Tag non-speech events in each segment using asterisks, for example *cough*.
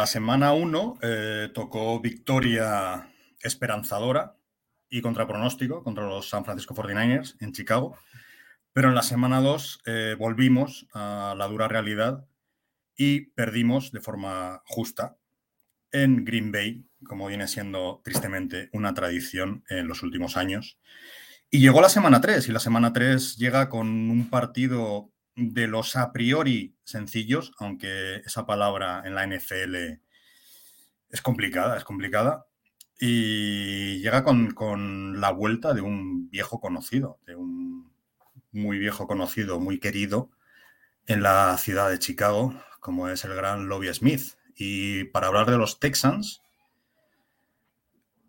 La semana 1 tocó victoria esperanzadora y contra pronóstico contra los San Francisco 49ers en Chicago. Pero en la semana 2 volvimos a la dura realidad y perdimos de forma justa en Green Bay, como viene siendo tristemente una tradición en los últimos años. Y llegó la semana 3 y la semana 3 llega con un partido de los a priori sencillos, aunque esa palabra en la NFL es complicada, es complicada, y llega con, con, la vuelta de un viejo conocido, de un muy viejo conocido, muy querido en la ciudad de Chicago, como es el gran Lobby Smith. Y para hablar de los Texans,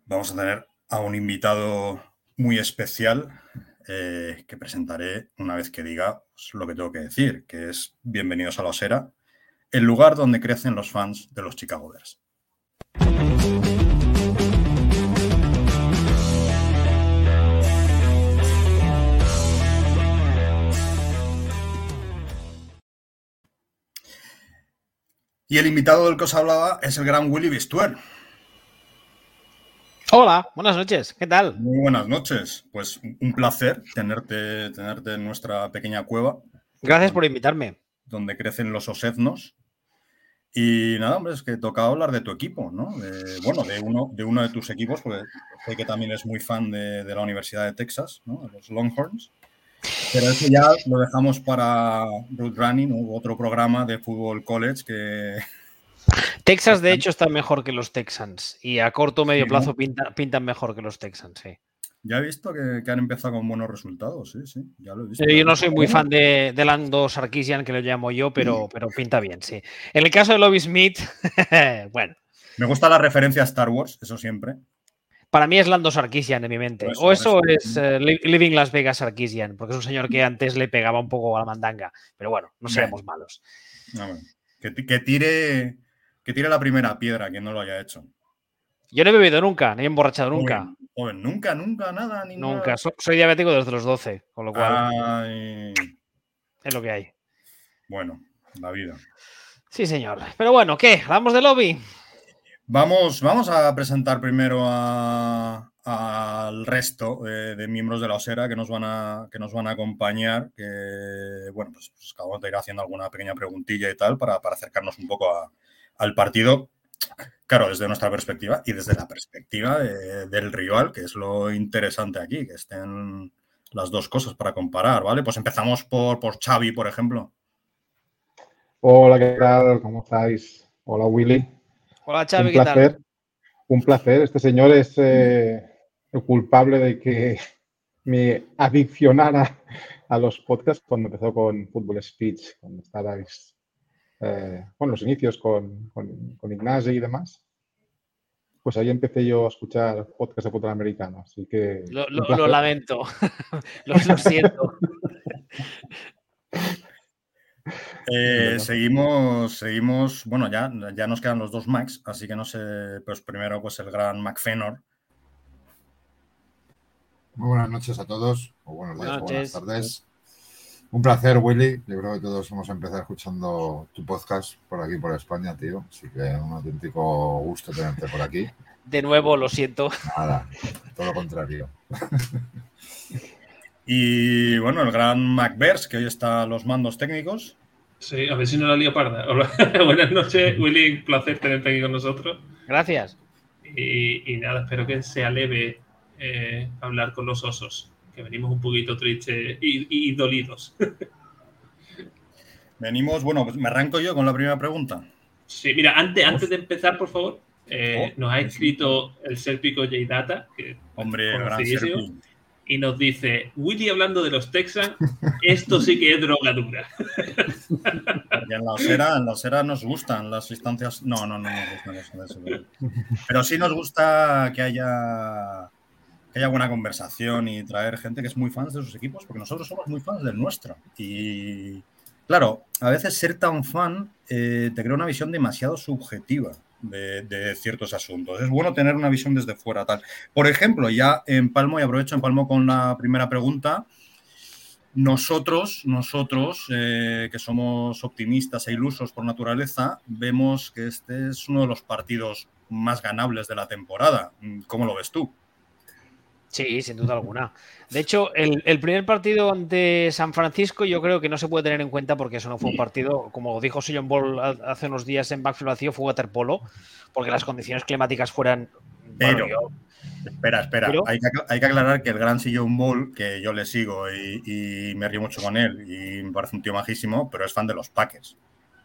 vamos a tener a un invitado muy especial eh, que presentaré una vez que diga lo que tengo que decir, que es bienvenidos a la Osera, el lugar donde crecen los fans de los Chicago Bears. Y el invitado del que os hablaba es el gran Willy Bistuer. Hola, buenas noches, ¿qué tal? Muy buenas noches. Pues un placer tenerte, tenerte en nuestra pequeña cueva. Gracias por invitarme. Donde crecen los osetnos. Y nada, hombre, es que tocaba hablar de tu equipo, ¿no? De, bueno, de uno, de uno de tus equipos, porque sé que también es muy fan de, de la Universidad de Texas, ¿no? De los Longhorns. Pero eso ya lo dejamos para Root Running, otro programa de fútbol college que, Texas, de hecho, está mejor que los Texans y a corto o medio sí, plazo ¿no? pintan, pintan, mejor que los Texans, sí. Ya he visto que, que, han empezado con buenos resultados, sí, sí, ya lo he visto. Yo no soy muy fan de, de Lando Sarkisian, que lo llamo yo, pero, pero pinta bien, sí. En el caso de Lobby Smith, *laughs* bueno. Me gusta la referencia a Star Wars, eso siempre. Para mí es Lando Sarkisian en mi mente. Eso, o eso, eso es uh, Living Las Vegas Sarkisian, porque es un señor que antes le pegaba un poco a la mandanga. Pero bueno, no seremos malos. No, que, que, tire que tire la primera piedra, quien no lo haya hecho. Yo no he bebido nunca, ni he emborrachado nunca. Joven, joven, nunca, nunca, nada, ni Nunca. Nada. So, soy diabético desde los 12, con lo cual. Ay. Es lo que hay. Bueno, la vida. Sí, señor. Pero bueno, ¿qué? ¿Hablamos de lobby? Vamos, vamos a presentar primero al resto de, de, miembros de la Osera que nos van a, que nos van a acompañar. Que, bueno, pues, pues acabamos de ir haciendo alguna pequeña preguntilla y tal para, para acercarnos un poco a, al partido, claro, desde nuestra perspectiva y desde la perspectiva de, del rival, que es lo interesante aquí, que estén las dos cosas para comparar, ¿vale? Pues empezamos por, por Xavi, por ejemplo. Hola, ¿qué tal? ¿Cómo estáis? Hola, Willy. Hola, Xavi, Un placer. ¿qué tal? Un placer. Este señor es eh, el culpable de que me adiccionara a los podcasts cuando empezó con Football Speech, cuando estabais eh, bueno, los inicios con, con, con, Ignacio y demás, pues ahí empecé yo a escuchar podcast de fútbol americano. Así que. Lo, lo, lo lamento. *laughs* lo, lo, siento. Eh, *laughs* seguimos, seguimos, bueno, ya, ya nos quedan los dos Macs, así que no sé, pues primero pues el gran Mac Fenor. Muy buenas noches a todos, o buenos días, buenas, o buenas tardes. Un placer, Willy. Yo creo que todos hemos empezado escuchando tu podcast por aquí, por España, tío. Así que un auténtico gusto tenerte por aquí. De nuevo, lo siento. Nada, todo lo contrario. *laughs* Y bueno, el gran MacBers, que hoy está a los mandos técnicos. Sí, a ver si no la lío parda. Hola. *laughs* Buenas noches, Willy. Un placer tenerte aquí con nosotros. Gracias. Y, y nada, espero que sea leve eh, hablar con los osos que venimos un poquito tristes y, y, dolidos. *laughs* Venimos, bueno, pues me arranco yo con la primera pregunta. Sí, mira, antes, antes de empezar, por favor, eh, Oh, nos ha escrito el Serpico J-Data, que Hombre, y nos dice, Willy hablando de los Texans, esto sí que es drogadura. *laughs* Y en la osera, en la osera nos gustan las instancias. No, no, no nos gustan eso, eso, pero- Pero sí nos gusta que haya que haya buena conversación y traer gente que es muy fans de sus equipos, porque nosotros somos muy fans del nuestro. Y claro, a veces ser tan fan eh, te crea una visión demasiado subjetiva de, ciertos asuntos. Es bueno tener una visión desde fuera, tal. Por ejemplo, ya empalmo y aprovecho, empalmo con la primera pregunta. Nosotros, nosotros, eh, que somos optimistas e ilusos por naturaleza, vemos que este es uno de los partidos más ganables de la temporada. ¿Cómo lo ves tú? Sí, sin duda alguna. De hecho, el, el primer partido ante San Francisco yo creo que no se puede tener en cuenta porque eso no fue un partido, como dijo Sion Ball ha- hace unos días en Backfield vacío, fue waterpolo, porque las condiciones climáticas fueran... bueno, Pero, yo- espera, espera, Pero- hay, que, hay que aclarar que el gran Sillon Ball, que yo le sigo y, y me río mucho con él y me parece un tío majísimo, pero es fan de los Packers.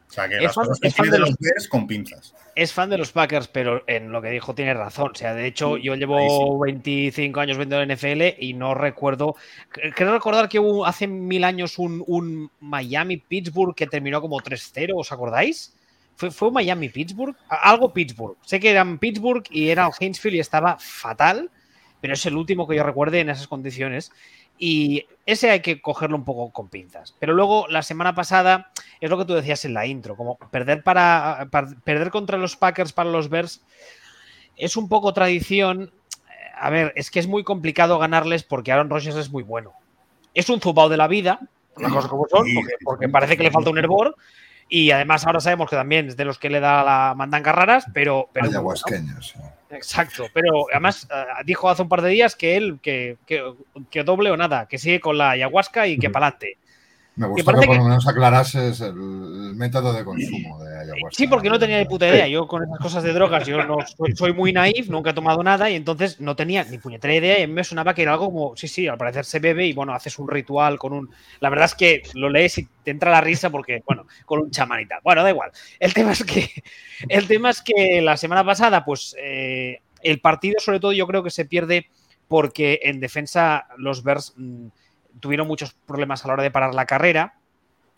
O sea, que Es las fan- cosas que es fan escribe de los- los con pinzas. es fan de los Packers, pero en lo que dijo tiene razón. O sea, de hecho, yo llevo 25 años viendo el NFL y no recuerdo. cre- Creo recordar que hubo hace mil años un, un Miami-Pittsburgh que terminó como 3-0, ¿os acordáis? ¿Fue, fue Miami-Pittsburgh? Algo Pittsburgh. Sé que eran Pittsburgh y era el Hinsfield y estaba fatal, pero es el último que yo recuerde en esas condiciones. Y ese hay que cogerlo un poco con pinzas. Pero luego, la semana pasada, es lo que tú decías en la intro, como perder para, para- perder contra los Packers para los Bears es un poco tradición. A ver, es que es muy complicado ganarles porque Aaron Rodgers es muy bueno. Es un zubao de la vida, las cosas como son, porque, parece que le falta un hervor. Y además ahora sabemos que también es de los que le da la mandanga raras, pero... pero sí. Exacto, pero además eh, dijo hace un par de días que él, que, que- que doble o nada, que sigue con la ayahuasca y que pa'lante. Me Que gustó que parece por que- lo menos aclarases el, el método de consumo de ayahuasca. Sí, porque no tenía ni puta idea. Yo con esas cosas de drogas, yo no soy, soy muy naif, nunca he tomado nada y entonces no tenía ni puñetera idea y a mí me sonaba que era algo como, sí, sí, al parecer se bebe y bueno, haces un ritual con un... La verdad es que lo lees y te entra la risa porque, bueno, con un chamán y tal. Bueno, da igual. El tema es que, *laughs* el tema es que la semana pasada, pues eh, el partido sobre todo yo creo que se pierde porque en defensa los Bears mm, tuvieron muchos problemas a la hora de parar la carrera.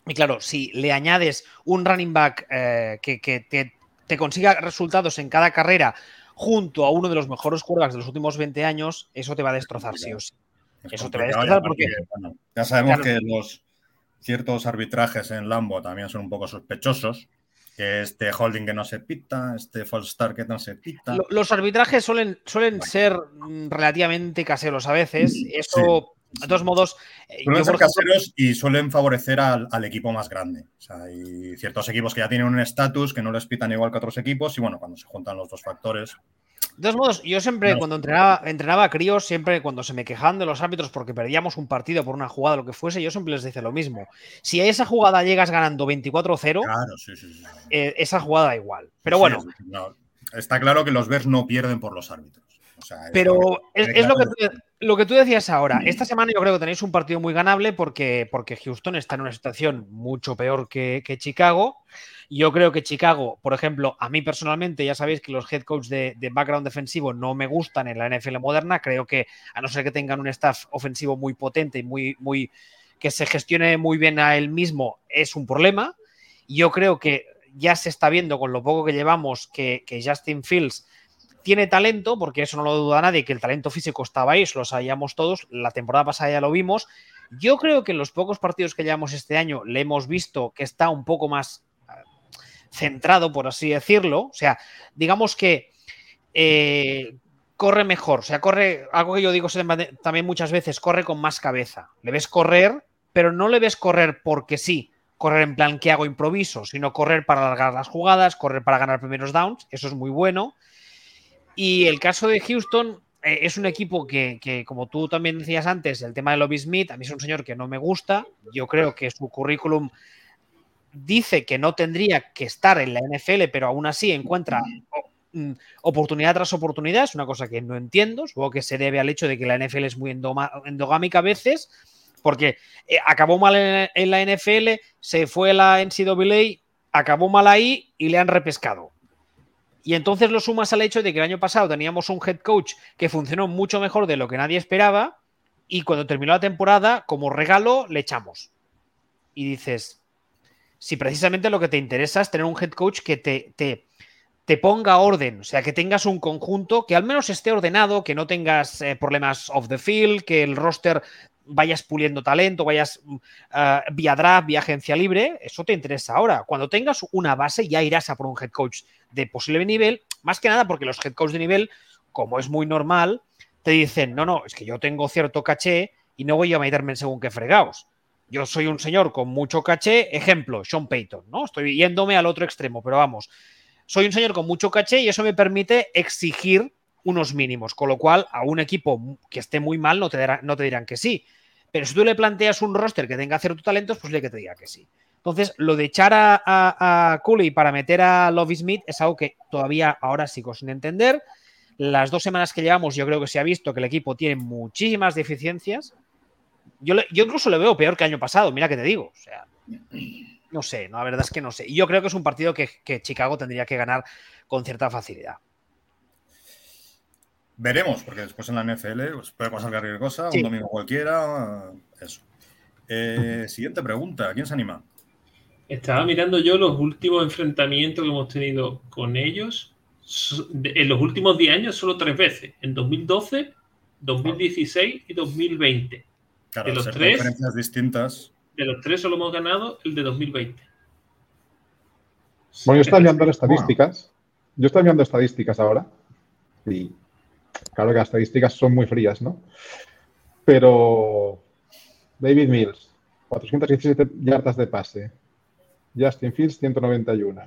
Y claro, si le añades un running back eh, que, que te, te consiga resultados en cada carrera junto a uno de los mejores quarterbacks de los últimos 20 años, eso te va a destrozar sí o sí. Es Eso te va a destrozar porque- bueno, ya sabemos Claro. que los ciertos arbitrajes en Lambo también son un poco sospechosos. Que este holding que no se pita, este false start que no se pita. Lo- Los arbitrajes suelen, suelen ser mm, relativamente caseros a veces. Eso, de todos modos, eh, Suelen ser caseros y suelen favorecer al, al equipo más grande. O sea, hay ciertos equipos que ya tienen un estatus que no les pitan igual que otros equipos y bueno, cuando se juntan los dos factores, De todos modos, yo siempre No. cuando entrenaba, entrenaba a críos, siempre cuando se me quejaban de los árbitros porque perdíamos un partido por una jugada, lo que fuese, yo siempre les decía lo mismo. Si a esa jugada llegas ganando 24-0, claro, sí, sí, sí. eh, esa jugada da igual. Pero bueno, no. está claro que los Bears no pierden por los árbitros. O sea, pero es, quede es lo, que tú, lo que tú decías ahora. Esta semana yo creo que tenéis un partido muy ganable porque, porque Houston está en una situación mucho peor que, que Chicago. Yo creo que Chicago, por ejemplo, a mí personalmente, ya sabéis que los head coach de, de background defensivo no me gustan en la NFL moderna. Creo que, a no ser que tengan un staff ofensivo muy potente y muy, muy que se gestione muy bien a él mismo, es un problema. Yo creo que ya se está viendo con lo poco que llevamos que, que Justin Fields tiene talento, porque eso no lo duda nadie, que el talento físico estaba ahí, lo sabíamos todos, la temporada pasada ya lo vimos. Yo creo que en los pocos partidos que llevamos este año le hemos visto que está un poco más eh, centrado, por así decirlo. O sea, digamos que eh, corre mejor, o sea, corre, algo que yo digo también muchas veces, corre con más cabeza. Le ves correr, pero no le ves correr porque sí, correr en plan que hago improviso, sino correr para alargar las jugadas, correr para ganar primeros downs, eso es muy bueno. Y el caso de Houston eh, es un equipo que, que, como tú también decías antes, el tema de Lobby Smith, a mí es un señor que no me gusta. Yo creo que su currículum dice que no tendría que estar en la NFL, pero aún así encuentra mm, oportunidad tras oportunidad. Es una cosa que no entiendo. Supongo que se debe al hecho de que la NFL es muy endogámica a veces. Porque eh, acabó mal en, la NFL, se fue a la NCAA, acabó mal ahí y le han repescado. Y entonces lo sumas al hecho de que el año pasado teníamos un head coach que funcionó mucho mejor de lo que nadie esperaba y cuando terminó la temporada, como regalo, le echamos. Y dices, si precisamente lo que te interesa es tener un head coach que te, te, te ponga orden, o sea, que tengas un conjunto que al menos esté ordenado, que no tengas eh, problemas off the field, que el roster vayas puliendo talento, vayas uh, vía draft, vía agencia libre, eso te interesa ahora. Cuando tengas una base ya irás a por un head coach de posible nivel, más que nada porque los head coach de nivel, como es muy normal, te dicen, no, no, es que yo tengo cierto caché y no voy a meterme en según qué fregados. Yo soy un señor con mucho caché, ejemplo, Sean Payton, ¿no? Estoy yéndome al otro extremo, pero vamos, soy un señor con mucho caché y eso me permite exigir unos mínimos, con lo cual a un equipo que esté muy mal no te, no te dirán que sí. Pero si tú le planteas un roster que tenga cierto talentos, pues le que te diga que sí. Entonces, lo de echar a, a, Cooley para meter a Lovie Smith es algo que todavía ahora sigo sin entender. Las dos semanas que llevamos, yo creo que se ha visto que el equipo tiene muchísimas deficiencias. Yo, yo incluso le veo peor que el año pasado, mira que te digo. O sea, no sé, no, la verdad es que no sé. Y yo creo que es un partido que Chicago tendría que ganar con cierta facilidad. Veremos, porque después en la NFL pues, puede pasar cualquier cosa, un domingo cualquiera, eso. Eh, siguiente pregunta, ¿quién se anima? Estaba mirando yo los últimos enfrentamientos que hemos tenido con ellos. En los últimos 10 años, solo tres veces. En 2012, 2016 y 2020. Claro, de los tres, diferencias distintas. De los tres solo hemos ganado el de 2020. Bueno, yo estoy mirando estadísticas. Yo estoy mirando estadísticas ahora. Y Claro que las estadísticas son muy frías, ¿no? Pero David Mills, 417 yardas de pase. Justin Fields, 191.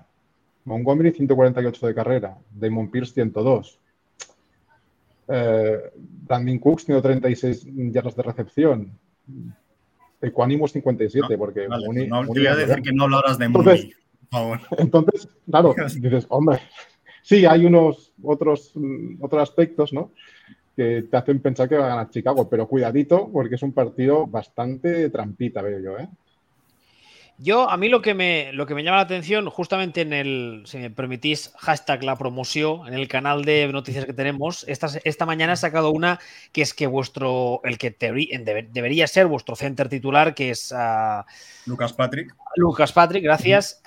Montgomery, 148 de carrera. Damon Pierce, 102. Eh, Brandon Cooks, 136 yardas de recepción. Equanimus 57, porque no, voy a decir que no hablaras de Mooney, Entonces, claro, *laughs* dices, hombre, Sí, hay unos otros, otros aspectos, ¿no? Que te hacen pensar que va a ganar Chicago, pero cuidadito, porque es un partido bastante trampita, veo yo, ¿eh? Yo, a mí lo que, me, lo que me llama la atención, justamente en el, si me permitís, hashtag la promoción, en el canal de noticias que tenemos, esta, esta mañana he sacado una que es que vuestro, el que debería ser vuestro center titular, que es uh, Lucas Patrick. Lucas Patrick, gracias,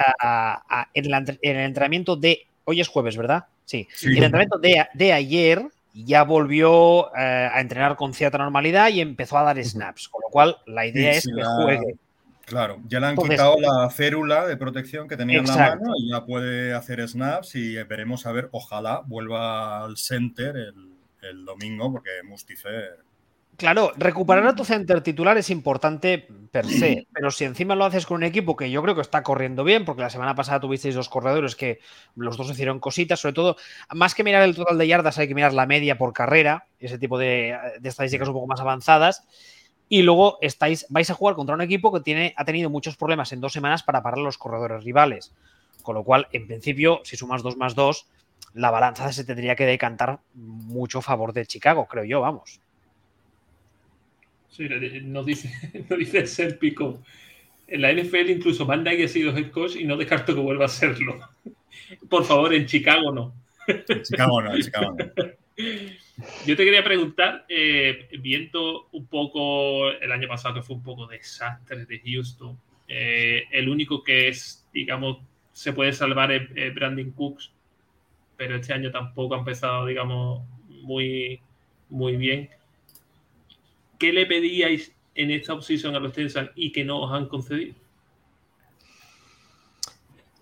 en, en, el entrenamiento de hoy es jueves, ¿verdad? Sí. El entrenamiento de, ayer ya volvió eh, a entrenar con cierta normalidad y empezó a dar snaps, con lo cual la idea es que juegue. Claro, ya le han quitado la férula de protección que tenía en la mano y ya puede hacer snaps y veremos a ver, ojalá vuelva al center el, el domingo porque Mustifer Claro, recuperar a tu center titular es importante per se, pero si encima lo haces con un equipo que yo creo que está corriendo bien, porque la semana pasada tuvisteis dos corredores que los dos hicieron cositas, sobre todo, más que mirar el total de yardas, hay que mirar la media por carrera, ese tipo de, estadísticas un poco más avanzadas. Y luego estáis, vais a jugar contra un equipo que tiene, ha tenido muchos problemas en dos semanas para parar a los corredores rivales. Con lo cual, en principio, si sumas dos más dos, la balanza se tendría que decantar mucho a favor de Chicago, creo yo, vamos. Sí, nos dice, *laughs* nos dice Serpico. En la NFL incluso Van Dyke ha sido head coach y no descarto que vuelva a serlo. *laughs* Por favor, en Chicago no. En Chicago no, en Chicago no. Yo te quería preguntar, eh, viendo un poco el año pasado que fue un poco desastre de Houston, eh, el único que es, digamos, se puede salvar es, Brandon Cooks, pero este año tampoco ha empezado, digamos, muy, muy bien. ¿Qué le pedíais en esta opción a los Texans y que no os han concedido?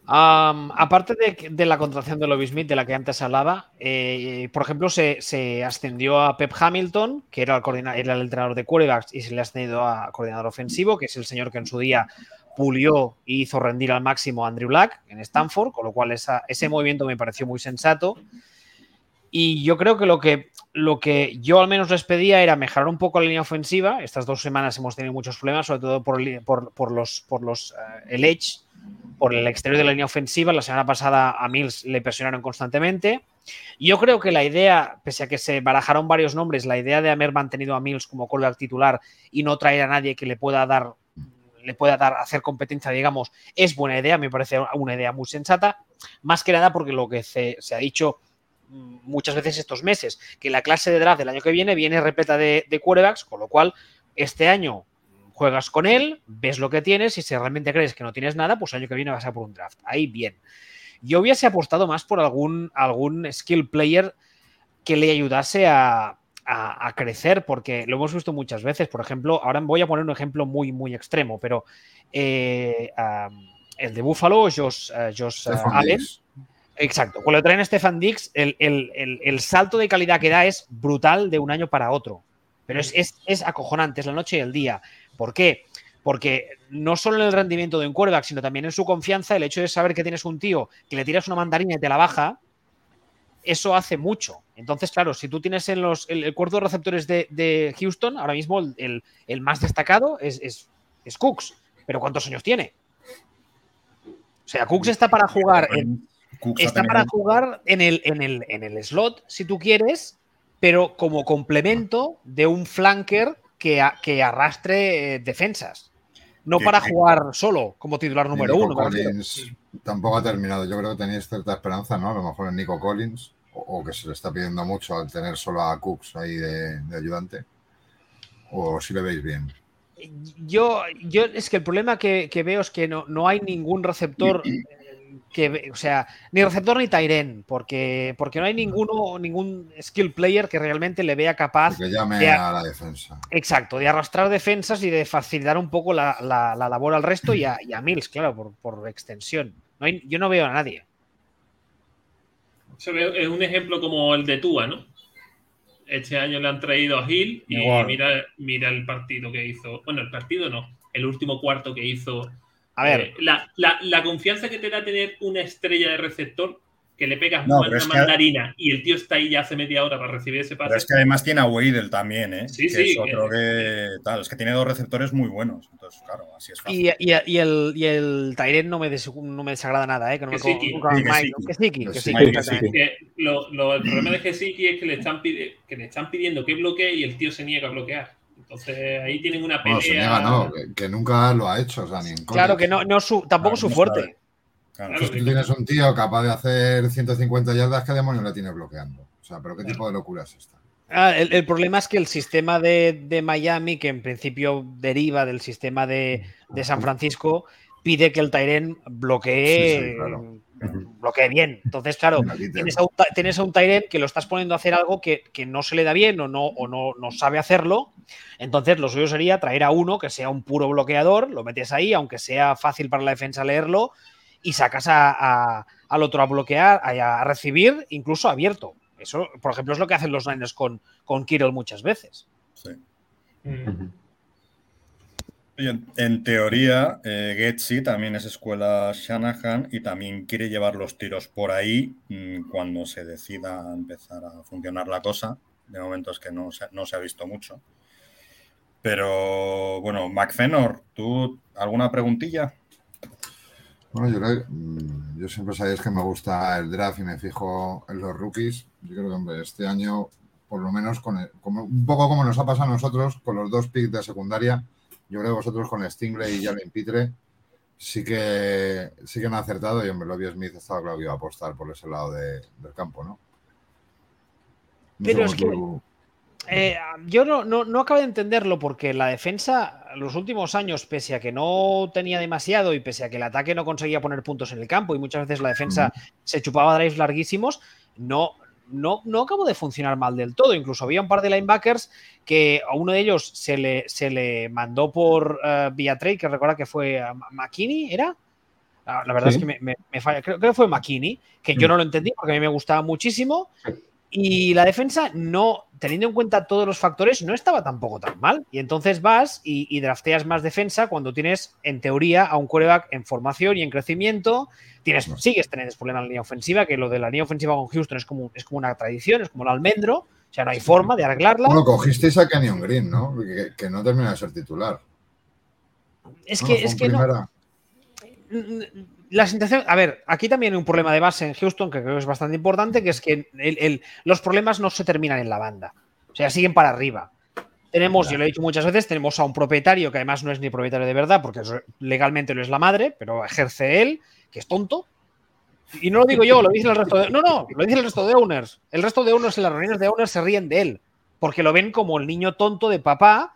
aparte de, la contratación de Lobby Smith, de la que antes hablaba, eh, por ejemplo, se, ascendió a Pep Hamilton, que era el, entrenador de quarterbacks, y se le ha ascendido a coordinador ofensivo, que es el señor que en su día pulió y hizo rendir al máximo a Andrew Black en Stanford, con lo cual ese movimiento me pareció muy sensato. Y yo creo que lo que, lo que yo al menos les pedía era mejorar un poco la línea ofensiva. Estas dos semanas hemos tenido muchos problemas, sobre todo por, los, por los eh, el edge, por el exterior de la línea ofensiva. La semana pasada a Mills le presionaron constantemente. Yo creo que la idea, pese a que se barajaron varios nombres, la idea de haber mantenido a Mills como quarterback titular y no traer a nadie que le pueda dar le pueda dar hacer competencia, digamos, es buena idea, me parece una idea muy sensata, más que nada porque lo que se, ha dicho muchas veces estos meses, que la clase de draft del año que viene viene repleta de, de quarterbacks, con lo cual este año juegas con él, ves lo que tienes y si realmente crees que no tienes nada, pues el año que viene vas a por un draft. Ahí bien. Yo hubiese apostado más por algún, algún skill player que le ayudase a, crecer, porque lo hemos visto muchas veces. Por ejemplo, ahora voy a poner un ejemplo muy, muy extremo, pero eh, el de Buffalo, Josh, uh, Allen. Exacto. Cuando traen a Stefan Dix, el, salto de calidad que da es brutal de un año para otro. Pero es, es, es acojonante, es la noche y el día. ¿Por qué? Porque no solo en el rendimiento de un quarterback, sino también en su confianza, el hecho de saber que tienes un tío que le tiras una mandarina y te la baja, eso hace mucho. Entonces, claro, si tú tienes en los, el, cuarto de receptores de, Houston, ahora mismo el, más destacado es, es, Cooks. Pero ¿cuántos años tiene? O sea, Cooks está para jugar en, está para jugar en el, en, el, en el slot, si tú quieres, pero como complemento de un flanker que, arrastre eh, defensas. No para jugar solo como titular número uno. Collins tampoco ha terminado. Yo creo que tenéis cierta esperanza, ¿no? A lo mejor en Nico Collins, o, que se le está pidiendo mucho al tener solo a Cooks ahí de, ayudante. O si le veis bien. Yo, yo es que el problema que, veo es que no, no hay ningún receptor que, o sea, ni receptor ni Tyren, porque, porque no hay ninguno, ningún skill player que realmente le vea capaz que llame a la defensa. Exacto, de arrastrar defensas y de facilitar un poco la, labor al resto y a, Mills, claro, por, extensión. No yo no veo a nadie. Es un ejemplo como el de Tua, ¿no? Este año le han traído a Hill y mira, mira el partido que hizo. Bueno, el partido no, el último cuarto que hizo a ver. Eh, la, confianza que te da tener una estrella de receptor que le pegas una mandarina y el tío está ahí ya hace media hora para recibir ese pase. Pero es que además tiene a Weidel también, ¿eh? Sí, sí. Es otro que, tal, es que tiene dos receptores muy buenos. Entonces, claro, así es fácil. Y, y, el, y el Tyren no me, no me desagrada nada, ¿eh? Que no me sí, que sí, Lo, lo, el problema de Gesiki es que le, están que le están pidiendo que bloquee y el tío se niega a bloquear. Entonces ahí tienen una pelea. No, que, nunca lo ha hecho. O sea, ni claro que no, no su, tampoco su fuerte. Claro, tú tienes un tío capaz de hacer 150 yardas, ¿qué demonios le tiene bloqueando? O sea, pero ¿qué tipo de locura es esta? Ah, el, problema es que el sistema de, Miami, que en principio deriva del sistema de, San *laughs* Francisco, pide que el Tyren bloquee bloquee bien. Entonces, claro, tienes a, un, tienes a que lo estás poniendo a hacer algo que, no se le da bien o, no, o no, no, sabe hacerlo. Entonces, lo suyo sería traer a uno que sea un puro bloqueador, lo metes ahí, aunque sea fácil para la defensa leerlo, y sacas a, al otro a bloquear, a, recibir, incluso abierto. Eso, por ejemplo, es lo que hacen los Niners con, con Kirill muchas veces. Sí. Mm. En, teoría, eh, también es escuela Shanahan y también quiere llevar los tiros por ahí mm, cuando se decida empezar a funcionar la cosa. De momento es que no se, no se ha visto mucho. Pero bueno, McFenor, ¿tú alguna preguntilla? Bueno, yo, mm, yo siempre sabéis que me gusta el draft y me fijo en los rookies. Yo creo que este año, por lo menos, con un poco como nos ha pasado a nosotros, con los dos picks de secundaria, yo creo que vosotros con Stingley y Jalen Pitre sí que sí que han acertado y hombre, Lobby Smith estaba claro que iba a apostar por ese lado del campo, ¿no? Pero es que eh, yo no, no, acabo de entenderlo porque la defensa, los últimos años, pese a que no tenía demasiado y pese a que el ataque no conseguía poner puntos en el campo y muchas veces la defensa se chupaba drives larguísimos, no, no, no acabó de funcionar mal del todo. Incluso había un par de linebackers que a uno de ellos se le, se le mandó por uh, vía trade, que recuerda que fue McKinney, ¿era? Ah, la verdad es que me, falla. Creo, que fue McKinney, que yo mm. no lo entendí porque a mí me gustaba muchísimo. Y la defensa, no, teniendo en cuenta todos los factores, no estaba tampoco tan mal. Y entonces vas y, drafteas más defensa cuando tienes, en teoría, a un quarterback en formación y en crecimiento. Tienes, sigues teniendo problemas en la línea ofensiva, que lo de la línea ofensiva con Houston es como, es como una tradición, es como el almendro. O sea, no hay forma de arreglarla. Bueno, cogisteis a Kenyon Green, ¿no? Que, no termina de ser titular. Es que, es que no la sensación, a ver, aquí también hay un problema de base en Houston que creo que es bastante importante, que es que los problemas no se terminan en la banda. O sea, siguen para arriba. Tenemos, yo lo he dicho muchas veces, tenemos a un propietario que además no es ni propietario de verdad, porque legalmente no es la madre, pero ejerce él, que es tonto. Y no lo digo yo, lo dice el resto de. No, no, lo dice el resto de owners. El resto de owners en las reuniones de owners se ríen de él, porque lo ven como el niño tonto de papá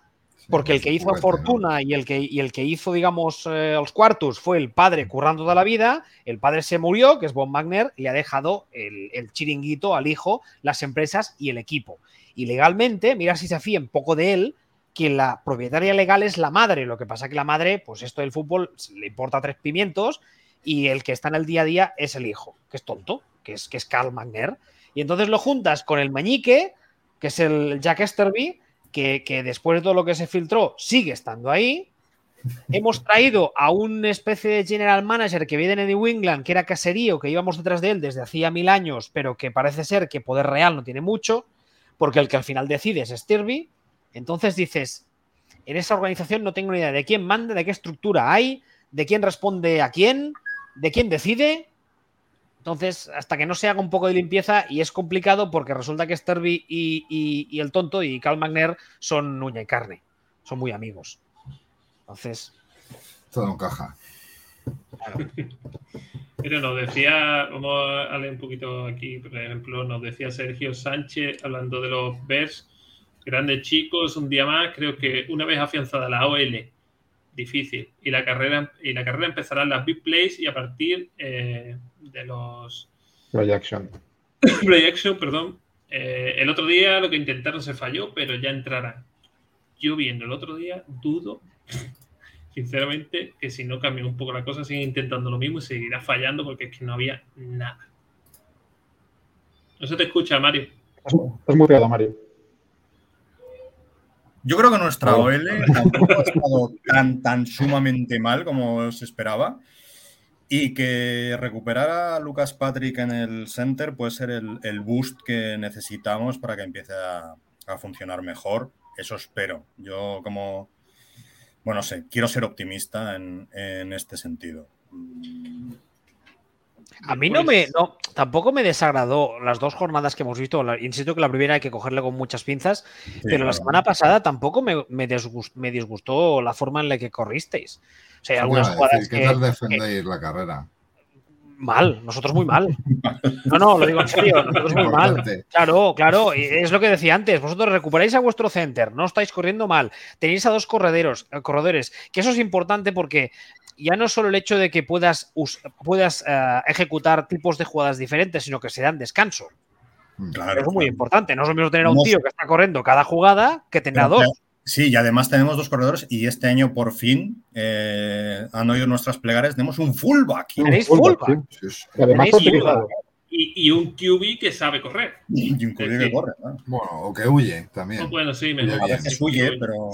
porque el que hizo Fortuna y el que, y el que hizo, digamos, eh, los cuartos fue el padre currando toda la vida. El padre se murió, que es Bob Magner, y ha dejado el, chiringuito al hijo, las empresas y el equipo. Y legalmente, mira si se fíen poco de él, que la propietaria legal es la madre. Lo que pasa que la madre, pues esto del fútbol le importa tres pimientos y el que está en el día a día es el hijo, que es tonto, que es, que es Carl Magner. Y entonces lo juntas con el meñique, que es el Jack Esterby, que, después de todo lo que se filtró sigue estando ahí. Hemos traído a una especie de general manager que viene de New England, que era caserío, que íbamos detrás de él desde hacía mil años, pero que parece ser que poder real no tiene mucho, porque el que al final decide es Stirby. Entonces dices, en esa organización no tengo ni idea de quién manda, de qué estructura hay, de quién responde a quién, de quién decide. Entonces, hasta que no se haga un poco de limpieza, y es complicado porque resulta que Sterby y, el tonto y Carl Magner son uña y carne, son muy amigos. Entonces. Todo encaja. Claro. *laughs* Pero nos decía, vamos a leer un poquito aquí, por ejemplo, nos decía Sergio Sánchez hablando de los Bears, grandes chicos, un día más, creo que una vez afianzada la OL, difícil, y la carrera, y la carrera empezará en las big plays y a partir eh, de los... *coughs* Play action, perdón. Eh, el otro día lo que intentaron se falló, pero ya entrarán. Yo viendo el otro día, dudo, *laughs* sinceramente, que si no cambia un poco la cosa, siguen intentando lo mismo y seguirá fallando porque es que no había nada. No se te escucha, Mario. Muy claro, Mario. Yo creo que nuestra OL tampoco ha estado tan, tan sumamente mal como se esperaba. Y que recuperar a Lucas Patrick en el center puede ser el, boost que necesitamos para que empiece a, funcionar mejor. Eso espero. Yo como, bueno, sé, quiero ser optimista en, este sentido. A mí no me, no, tampoco me desagradó las dos jornadas que hemos visto. insisto que la primera hay que cogerle con muchas pinzas, pero la semana pasada tampoco me, me, disgustó la forma en la que corristeis. O sea, algunas jugadas ¿Qué tal defendéis la carrera? Mal, nosotros muy mal. No, no, lo digo en serio, *laughs* nosotros muy mal. Claro, claro, es lo que decía antes, vosotros recuperáis a vuestro center, no estáis corriendo mal, tenéis a dos correderos, eh, corredores, que eso es importante porque ya no solo el hecho de que puedas, puedas eh, ejecutar tipos de jugadas diferentes, sino que se dan descanso. Claro, es muy importante, no es lo mismo tener a un tío que está corriendo cada jugada que tener a dos. Sí, y además tenemos dos corredores y este año por fin eh, han oído nuestras plegarias, tenemos un fullback. Tenéis fullback. Y, un QB que sabe correr. Y un QB que corre, ¿no? Bueno, o que huye también. Bueno, sí, me A veces huye, pero.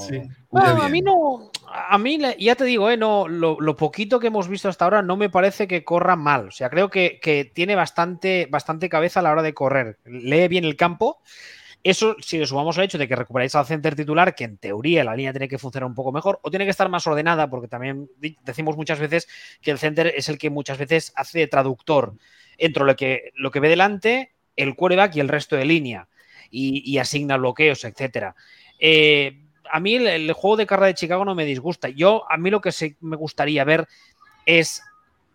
a mí no. A mí, ya te digo, eh, no, lo, poquito que hemos visto hasta ahora no me parece que corra mal. O sea, creo que, que tiene bastante, bastante cabeza a la hora de correr. Lee bien el campo. Eso, si le sumamos al hecho de que recuperáis al center titular, que en teoría la línea tiene que funcionar un poco mejor, o tiene que estar más ordenada, porque también decimos muchas veces que el center es el que muchas veces hace traductor entre lo que, lo que ve delante, el quarterback y el resto de línea, y, asigna bloqueos, etcétera. Eh, a mí el, juego de carrera de Chicago no me disgusta. Yo, a mí lo que me gustaría ver es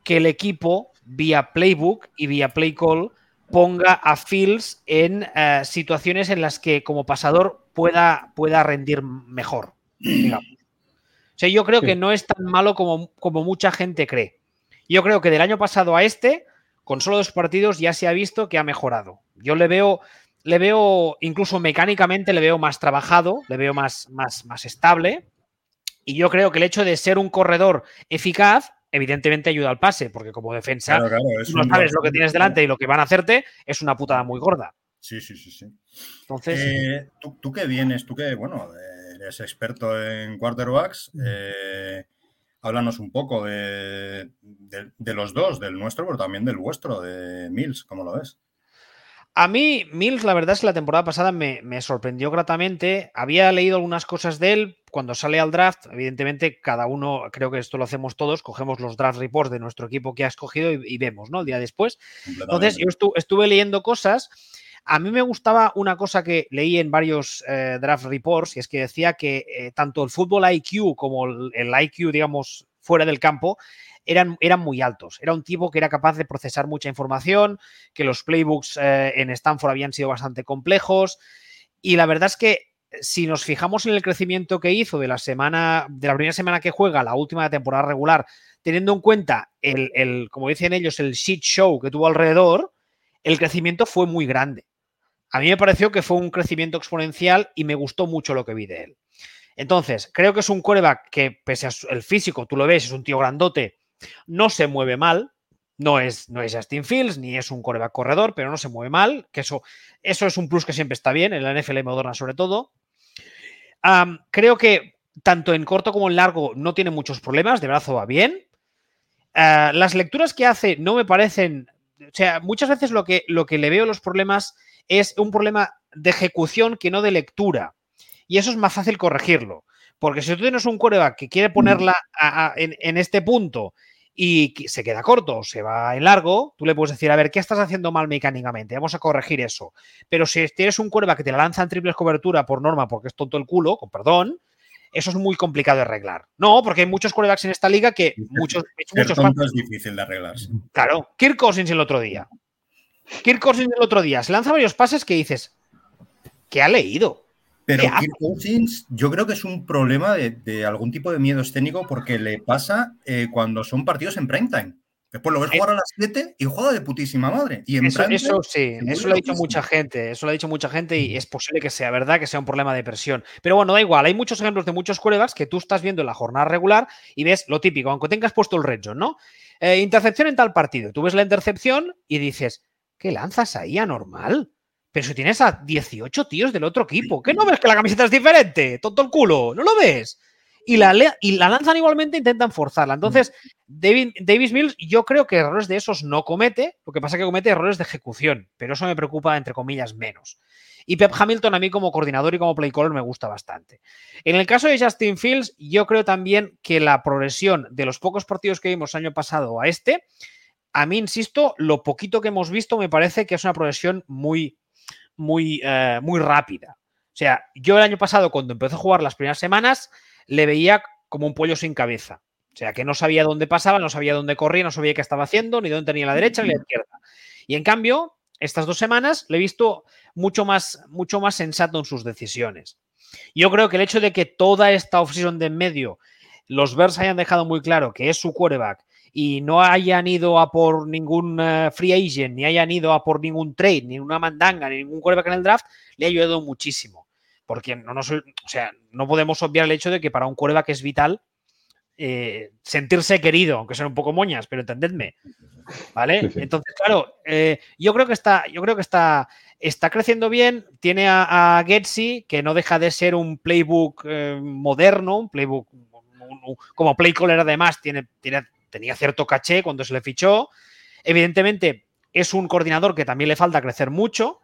que el equipo, vía playbook y vía play call, ponga a Fields en eh, situaciones en las que como pasador pueda, pueda rendir mejor. O sea, yo creo que no es tan malo como, como mucha gente cree. Yo creo que del año pasado a este, con solo dos partidos, ya se ha visto que ha mejorado. Yo le veo, le veo, incluso mecánicamente, le veo más trabajado, le veo más, más, más estable. Y yo creo que el hecho de ser un corredor eficaz evidentemente ayuda al pase, porque como defensa no sabes lo que tienes delante y lo que van a hacerte, es una putada muy gorda. Sí, sí, sí, sí. Entonces. Eh, ¿tú, qué vienes, tú que, bueno, eres experto en quarterbacks, eh, háblanos un poco de, los dos, del nuestro, pero también del vuestro, de Mills, ¿cómo lo ves? A mí, Mills, la verdad es que la temporada pasada me, me, sorprendió gratamente. Había leído algunas cosas de él, cuando sale al draft, evidentemente cada uno, creo que esto lo hacemos todos, cogemos los draft reports de nuestro equipo que ha escogido y, vemos, ¿no? El día después. Entonces, yo estuve leyendo cosas. A mí me gustaba una cosa que leí en varios eh, draft reports y es que decía que eh, tanto el fútbol IQ como el, IQ, digamos, fuera del campo, eran, eran, muy altos. Era un tipo que era capaz de procesar mucha información, que los playbooks eh, en Stanford habían sido bastante complejos. Y la verdad es que si nos fijamos en el crecimiento que hizo de la semana, de la primera semana que juega, la última temporada regular, teniendo en cuenta el, como dicen ellos, el shit show que tuvo alrededor, el crecimiento fue muy grande. A mí me pareció que fue un crecimiento exponencial y me gustó mucho lo que vi de él. Entonces, creo que es un coreback que, pese al físico, tú lo ves, es un tío grandote, no se mueve mal, no es, no es Justin Fields, ni es un coreback corredor, pero no se mueve mal, que eso, eso es un plus que siempre está bien, en la NFL moderna sobre todo. creo que tanto en corto como en largo no tiene muchos problemas, de brazo va bien. Ah, las lecturas que hace no me parecen, o sea, muchas veces lo que, lo que le veo los problemas es un problema de ejecución que no de lectura. Y eso es más fácil corregirlo. Porque si tú tienes un coreback que quiere ponerla en, en, este punto y se queda corto, se va en largo, tú le puedes decir, a ver, ¿qué estás haciendo mal mecánicamente? Vamos a corregir eso. Pero si tienes un cuerva que te la lanza en triples cobertura por norma porque es tonto el culo, con perdón, eso es muy complicado de arreglar. No, porque hay muchos quarterbacks en esta liga que muchos... muchos es difícil de arreglar. Claro, Kirk Cousins el otro día. Kirk Cousins el otro día se lanza varios pases que dices, ¿qué ha leído? Pero Kirk Cousins, yo creo que es un problema de, algún tipo de miedo escénico porque le pasa eh, cuando son partidos en prime time. Después lo ves jugar a las 7 y juega de putísima madre. Y eso, eso sí, eso lo ha dicho mucha gente. Eso lo ha dicho mucha gente y es posible que sea verdad, que sea un problema de presión. Pero bueno, da igual. Hay muchos ejemplos de muchos corebacks que tú estás viendo en la jornada regular y ves lo típico, aunque tengas puesto el red ¿no? Eh, intercepción en tal partido. Tú ves la intercepción y dices, ¿qué lanzas ahí anormal? Pero si tienes a 18 tíos del otro equipo, ¿qué no ves que la camiseta es diferente? Tonto el culo, ¿no lo ves? Y la, y la lanzan igualmente, intentan forzarla. Entonces, David, Davis Mills, yo creo que errores de esos no comete, lo que pasa es que comete errores de ejecución, pero eso me preocupa, entre comillas, menos. Y Pep Hamilton a mí como coordinador y como play caller me gusta bastante. En el caso de Justin Fields, yo creo también que la progresión de los pocos partidos que vimos año pasado a este, a mí, insisto, lo poquito que hemos visto me parece que es una progresión muy, muy, eh, muy rápida. O sea, yo el año pasado, cuando empezó a jugar las primeras semanas, le veía como un pollo sin cabeza. O sea, que no sabía dónde pasaba, no sabía dónde corría, no sabía qué estaba haciendo, ni dónde tenía la derecha ni la izquierda. Y en cambio, estas dos semanas le he visto mucho más, mucho más sensato en sus decisiones. Yo creo que el hecho de que toda esta offseason de en medio los Bears hayan dejado muy claro que es su quarterback y no hayan ido a por ningún eh, free agent, ni hayan ido a por ningún trade, ni una mandanga, ni ningún quarterback en el draft, le ha ayudado muchísimo. Porque no, o sea, no podemos obviar el hecho de que para un quarterback es vital eh, sentirse querido, aunque sean un poco moñas, pero entendedme. ¿Vale? Entonces, claro, eh, yo creo que está, yo creo que está, está creciendo bien. Tiene a, a que no deja de ser un playbook moderno, un playbook como play caller además, tiene, tiene tenía cierto caché cuando se le fichó. Evidentemente, es un coordinador que también le falta crecer mucho.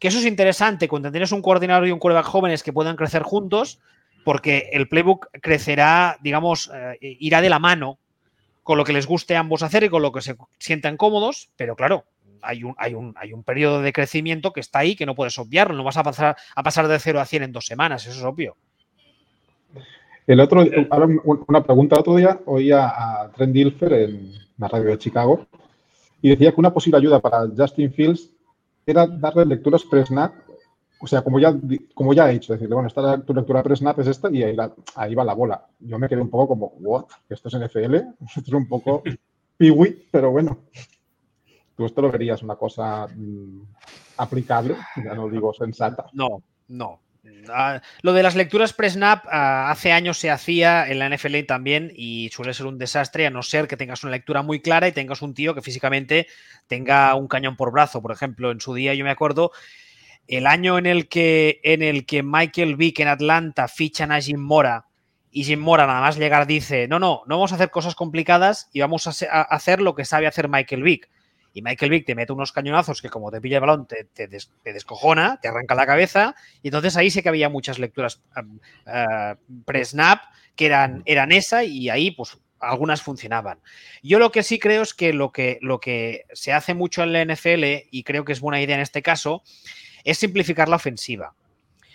Que eso es interesante cuando tienes un coordinador y un quarterback jóvenes que puedan crecer juntos, porque el playbook crecerá, digamos, eh, irá de la mano con lo que les guste a ambos hacer y con lo que se sientan cómodos, pero claro, hay un, hay un, hay un periodo de crecimiento que está ahí que no puedes obviarlo, no vas a pasar, a pasar de 0 a 100 en dos semanas, eso es obvio. El otro, una pregunta. El otro día oía a Trent Dilfer en la radio de Chicago y decía que una posible ayuda para Justin Fields era darle lecturas pre-snap, o sea, como ya, como ya he hecho, decirle, bueno, esta tu lectura pre-snap es esta y ahí, ahí, va la bola. Yo me quedé un poco como, what, esto es NFL, *laughs* esto es un poco *laughs* piwi, pero bueno. Tú esto lo verías una cosa mm, aplicable, ya no digo sensata. No, no, Ah, lo de las lecturas pre-snap ah, hace años se hacía en la NFL también y suele ser un desastre a no ser que tengas una lectura muy clara y tengas un tío que físicamente tenga un cañón por brazo. Por ejemplo, en su día yo me acuerdo el año en el que, en el que Michael Vick en Atlanta fichan a Jim Mora y Jim Mora nada más llegar dice, no, no, no vamos a hacer cosas complicadas y vamos a, hacer lo que sabe hacer Michael Vick. Y Michael Vick te mete unos cañonazos que como te pilla el balón te, te, descojona, te arranca la cabeza, y entonces ahí sí que había muchas lecturas uh, pre-snap que eran, esa y ahí pues algunas funcionaban. Yo lo que sí creo es que lo que, se hace mucho en la NFL, y creo que es buena idea en este caso, es simplificar la ofensiva.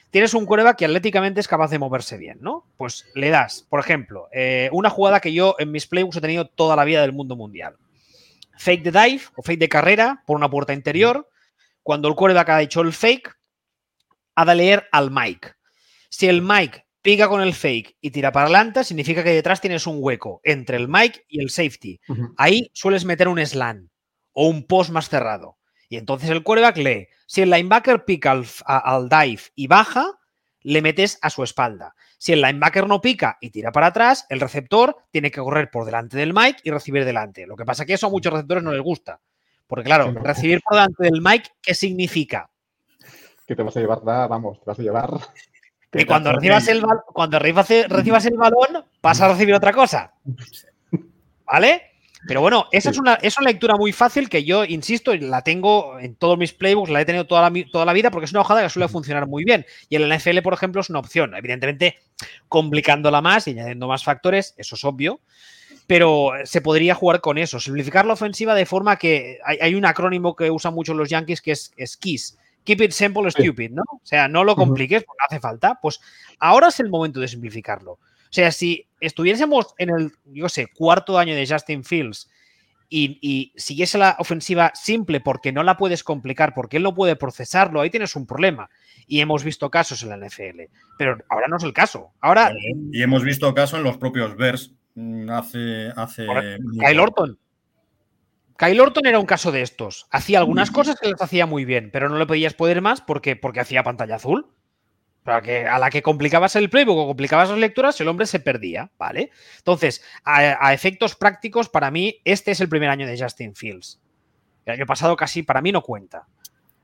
Tienes un cuerva que atléticamente es capaz de moverse bien, ¿no? Pues le das, por ejemplo, eh, una jugada que yo en mis playbooks he tenido toda la vida del mundo mundial. Fake de dive o fake de carrera por una puerta interior. Cuando el quarterback ha hecho el fake, ha de leer al Mike. Si el Mike pica con el fake y tira para adelante, significa que detrás tienes un hueco entre el Mike y el safety. Ahí sueles meter un slant o un post más cerrado. Y entonces el quarterback lee. Si el linebacker pica al, al dive y baja, le metes a su espalda. Si el linebacker no pica y tira para atrás, el receptor tiene que correr por delante del Mike y recibir delante. Lo que pasa es que eso a muchos receptores no les gusta. Porque claro, recibir por delante del Mike, ¿qué significa? Que te vas a llevar, vamos, te vas a llevar. *laughs* Que cuando recibas el, cuando recibas el balón, vas a recibir otra cosa. *laughs* ¿Vale? Pero bueno, esa es, una, es una lectura muy fácil que yo, insisto, la tengo en todos mis playbooks, la he tenido toda la, toda la vida porque es una hojada que suele funcionar muy bien. Y en la NFL, por ejemplo, es una opción. Evidentemente, complicándola más y añadiendo más factores, eso es obvio. Pero se podría jugar con eso, simplificar la ofensiva de forma que hay, un acrónimo que usan mucho los Yankees que es, es KISS. Keep it simple, stupid, ¿no? O sea, no lo compliques porque hace falta. Pues ahora es el momento de simplificarlo. O sea, si estuviésemos en el, yo sé, cuarto año de Justin Fields y, siguiese la ofensiva simple porque no la puedes complicar, porque él no puede procesarlo, ahí tienes un problema. Y hemos visto casos en la NFL. Pero ahora no es el caso. Ahora. Y hemos visto casos en los propios Bears mm, hace. hace Kyle Orton. Kyle Orton era un caso de estos. Hacía algunas cosas que les hacía muy bien, pero no le podías poder más porque, porque hacía pantalla azul. Para que a la que complicabas el playbook o complicabas las lecturas, el hombre se perdía, ¿vale? Entonces, a, efectos prácticos, para mí, este es el primer año de Justin Fields. El año pasado casi para mí no cuenta.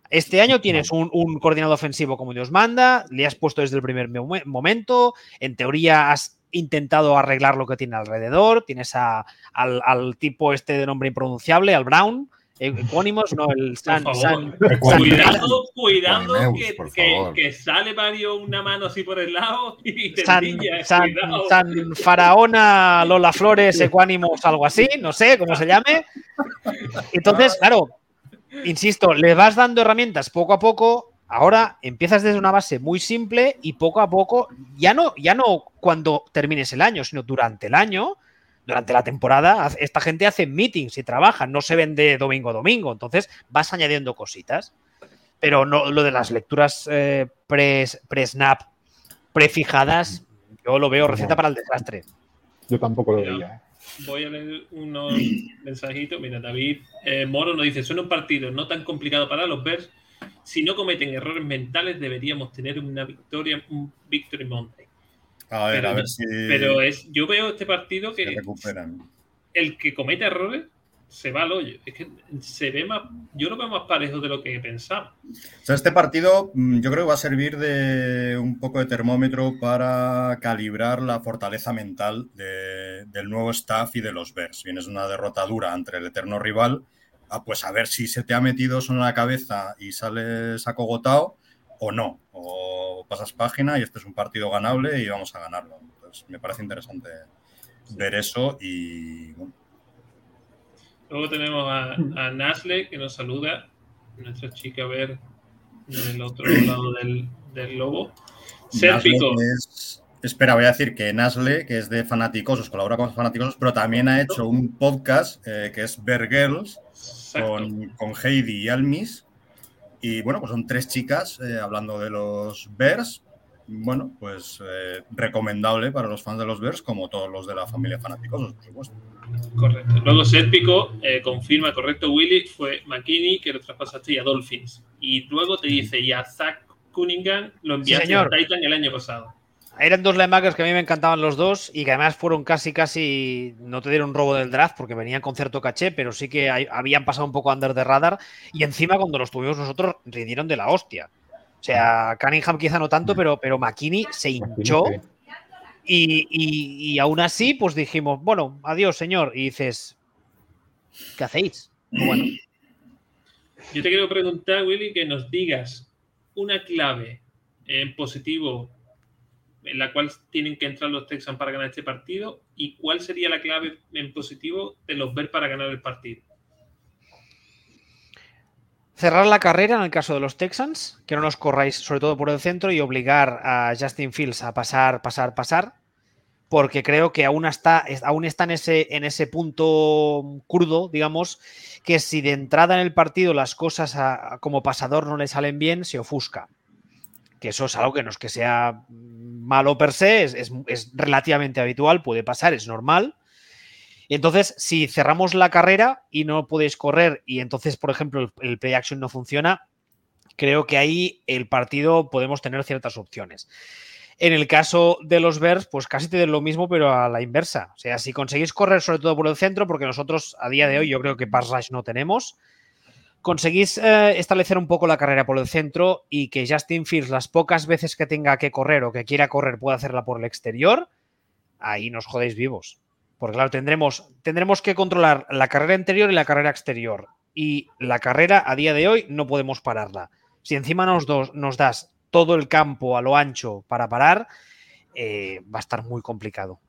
Este año tienes un, coordinador ofensivo como Dios manda, le has puesto desde el primer momento, en teoría has intentado arreglar lo que tiene alrededor, tienes al, al, tipo este de nombre impronunciable, al Brown, ecónimos, no, el San. cuidado, cuidado, que, sale Mario una mano así por el lado *laughs* y te San, San, Faraona Lola Flores, ecuánimos, algo así, no sé cómo se llame. Entonces, claro, insisto, le vas dando herramientas poco a poco. Ahora empiezas desde una base muy simple y poco a poco, ya no, ya no cuando termines el año, sino durante el año, durante la temporada esta gente hace meetings y trabaja, no se vende domingo a domingo, entonces vas añadiendo cositas. Pero no lo de las lecturas eh, pre-snap, prefijadas, yo lo veo receta para el desastre. Yo tampoco lo veía. ¿eh? Voy a leer unos *clears throat* mensajitos. Mira, David eh, Moro nos dice: Suena un partido no tan complicado para los Bears. Si no cometen errores mentales, deberíamos tener una victoria, un Victory Monday. A ver, a ver si. Pero es, yo veo este partido que. El que comete errores se va al hoyo. Es que se ve más. Yo lo veo más parejo de lo que pensaba. O sea, este partido mm, yo creo que va a servir de un poco de termómetro para calibrar la fortaleza mental del nuevo staff y de los Bears. Vienes una derrota dura entre el eterno rival. pues a ver si se te ha metido eso en la cabeza y sales acogotado o no. O pasas página y este es un partido ganable y vamos a ganarlo. Entonces, me parece interesante ver eso y Luego tenemos a, a, Nasle que nos saluda, nuestra chica ver del otro lado del, del lobo. Sérpico. espera, voy a decir que Nasle, que es de Fanaticosos, colabora con Fanaticosos, pero también ha hecho un podcast eh, que es Bear Girls con, con Heidi y Almis, y bueno, pues son tres chicas eh, hablando de los Bears. Bueno, pues eh, recomendable para los fans de los Bears, como todos los de la familia fanáticos, por supuesto. Correcto. Luego Sérpico eh, confirma, correcto, Willy, fue McKinney que lo traspasaste a Dolphins. Y luego te dice, y a Zach Cunningham lo enviaste a Titan el año pasado. Eran dos linebackers que a mí me encantaban los dos y que además fueron casi, casi, no te dieron robo del draft porque venían con cierto caché, pero sí que habían pasado un poco under the radar y encima cuando los tuvimos nosotros rindieron de la hostia. O sea, Cunningham quizá no tanto, pero, pero McKinney se hinchó y, y, aún así pues dijimos, bueno, adiós señor, y dices, ¿qué hacéis? Bueno, Yo te quiero preguntar, Willy, que nos digas una clave en positivo en la cual tienen que entrar los Texans para ganar este partido y cuál sería la clave en positivo de los ver para ganar el partido. Cerrar la carrera en el caso de los Texans, que no nos corráis sobre todo por el centro y obligar a Justin Fields a pasar, pasar, pasar, porque creo que aún está, aún está en, ese, en ese punto crudo, digamos, que si de entrada en el partido las cosas como pasador no le salen bien, se ofusca. Que eso es algo que no es que sea malo per se, es, es relativamente habitual, puede pasar, es normal entonces, si cerramos la carrera y no podéis correr y entonces, por ejemplo, el, play action no funciona, creo que ahí el partido podemos tener ciertas opciones. En el caso de los Bears, pues casi te lo mismo, pero a la inversa. O sea, si conseguís correr sobre todo por el centro, porque nosotros a día de hoy yo creo que pass rush no tenemos, conseguís eh, establecer un poco la carrera por el centro y que Justin Fields las pocas veces que tenga que correr o que quiera correr pueda hacerla por el exterior, ahí nos jodéis vivos. Porque claro, tendremos, tendremos que controlar la carrera interior y la carrera exterior. Y la carrera a día de hoy no podemos pararla. Si encima nos, nos das todo el campo a lo ancho para parar, eh, va a estar muy complicado.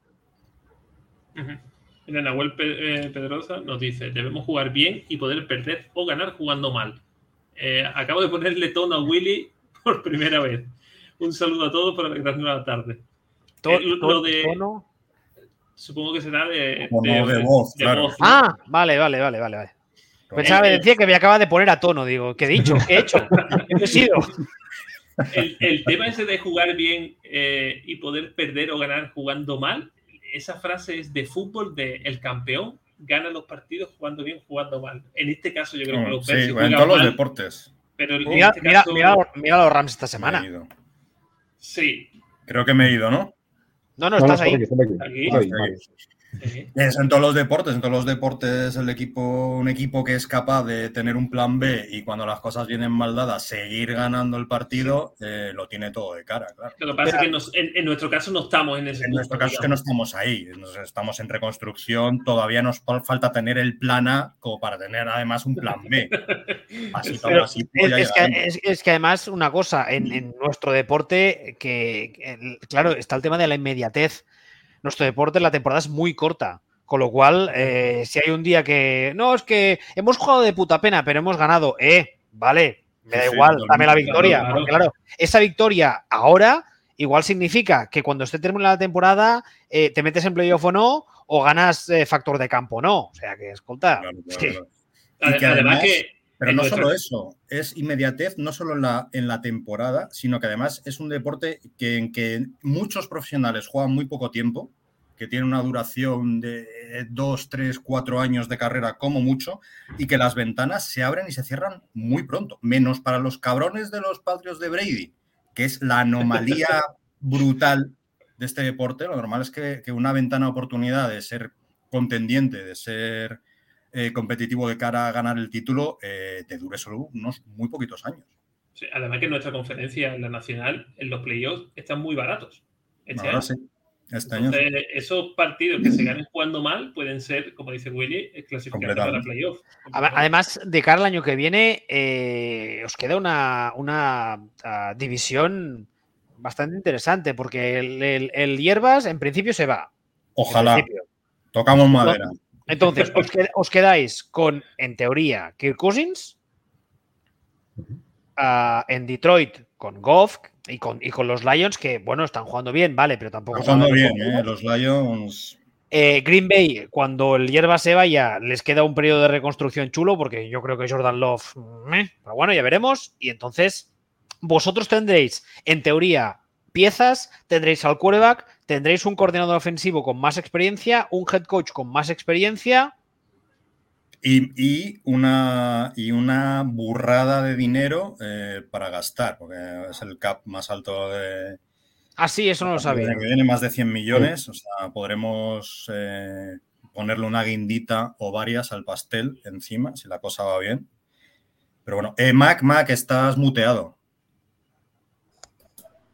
Nahuel eh, Pedrosa nos dice, debemos jugar bien y poder perder o ganar jugando mal. Eh, acabo de ponerle tono a Willy por primera vez. Un saludo a todos por la nueva tarde. lo de, tono Supongo que será de, voz, Ah, vale, vale, vale, vale. vale. Pensaba que decía que me acaba de poner a tono, digo, ¿qué he dicho? ¿Qué he hecho? ¿Qué he sido? El, tema ese de jugar bien eh, y poder perder o ganar jugando mal, esa frase es de fútbol de el campeón gana los partidos jugando bien, jugando mal. En este caso yo creo que los Sí, en todos los deportes. Pero mira, este mira, mira, los Rams esta semana. Sí. Creo que me he ido, ¿no? No, no, estás ahí. Es en todos los deportes, en todos los deportes el equipo, un equipo que es capaz de tener un plan B y cuando las cosas vienen mal dadas, seguir ganando el partido, eh, lo tiene todo de cara, claro. Lo que pasa es que en, nuestro caso no estamos en ese En nuestro caso es que no estamos ahí, estamos en reconstrucción, todavía nos falta tener el plan A como para tener además un plan B. *laughs* Así, es, que, además una cosa, en, nuestro deporte, que claro, está el tema de la inmediatez nuestro deporte la temporada es muy corta. Con lo cual, eh, si hay un día que. No, es que hemos jugado de puta pena, pero hemos ganado. Eh, vale, me da igual, dame la victoria. Porque, claro, esa victoria ahora igual significa que cuando esté terminada la temporada eh, te metes en playoff o no, o ganas factor de campo o no. O sea que, escolta. *laughs* además, que. Pero no solo eso, es inmediatez no solo en la, en la temporada, sino que además es un deporte que, en que muchos profesionales juegan muy poco tiempo, que tiene una duración de dos, tres, cuatro años de carrera como mucho, y que las ventanas se abren y se cierran muy pronto, menos para los cabrones de los patrios de Brady, que es la anomalía *laughs* brutal de este deporte. Lo normal es que, que una ventana de oportunidad de ser contendiente, de ser eh, competitivo de cara a ganar el título eh, te dure solo unos muy poquitos años. además que nuestra conferencia, en la nacional, en los playoffs, están muy baratos. Este Ahora sí. Este año Esos partidos que se ganen jugando mal pueden ser, como dice Willy, clasificados para playoffs. Además, de cara al año que viene, eh, os queda una, una ah, división bastante interesante, porque el, Hierbas en principio se va. Ojalá. Tocamos madera. Entonces, os, quedáis con, en teoría, Kirk Cousins, ah, en Detroit con Goff y con, y con los Lions, que bueno, están jugando bien, vale, pero tampoco. Están jugando bien, ¿eh? los Lions. Eh, Green Bay, cuando el hierba se vaya, les queda un periodo de reconstrucción chulo, porque yo creo que Jordan Love, pero bueno, ya veremos. Y entonces, vosotros tendréis, en teoría, piezas, tendréis al quarterback, tendréis un coordinador ofensivo con más experiencia, un head coach con más experiencia. Y, una, y una burrada de dinero eh, para gastar, porque es el cap más alto de... Ah, sí, eso no lo sabía. Que viene más de 100 millones, o sea, podremos eh, ponerle una guindita o varias al pastel encima, si la cosa va bien. Pero bueno, eh, Mac, Mac, estás muteado.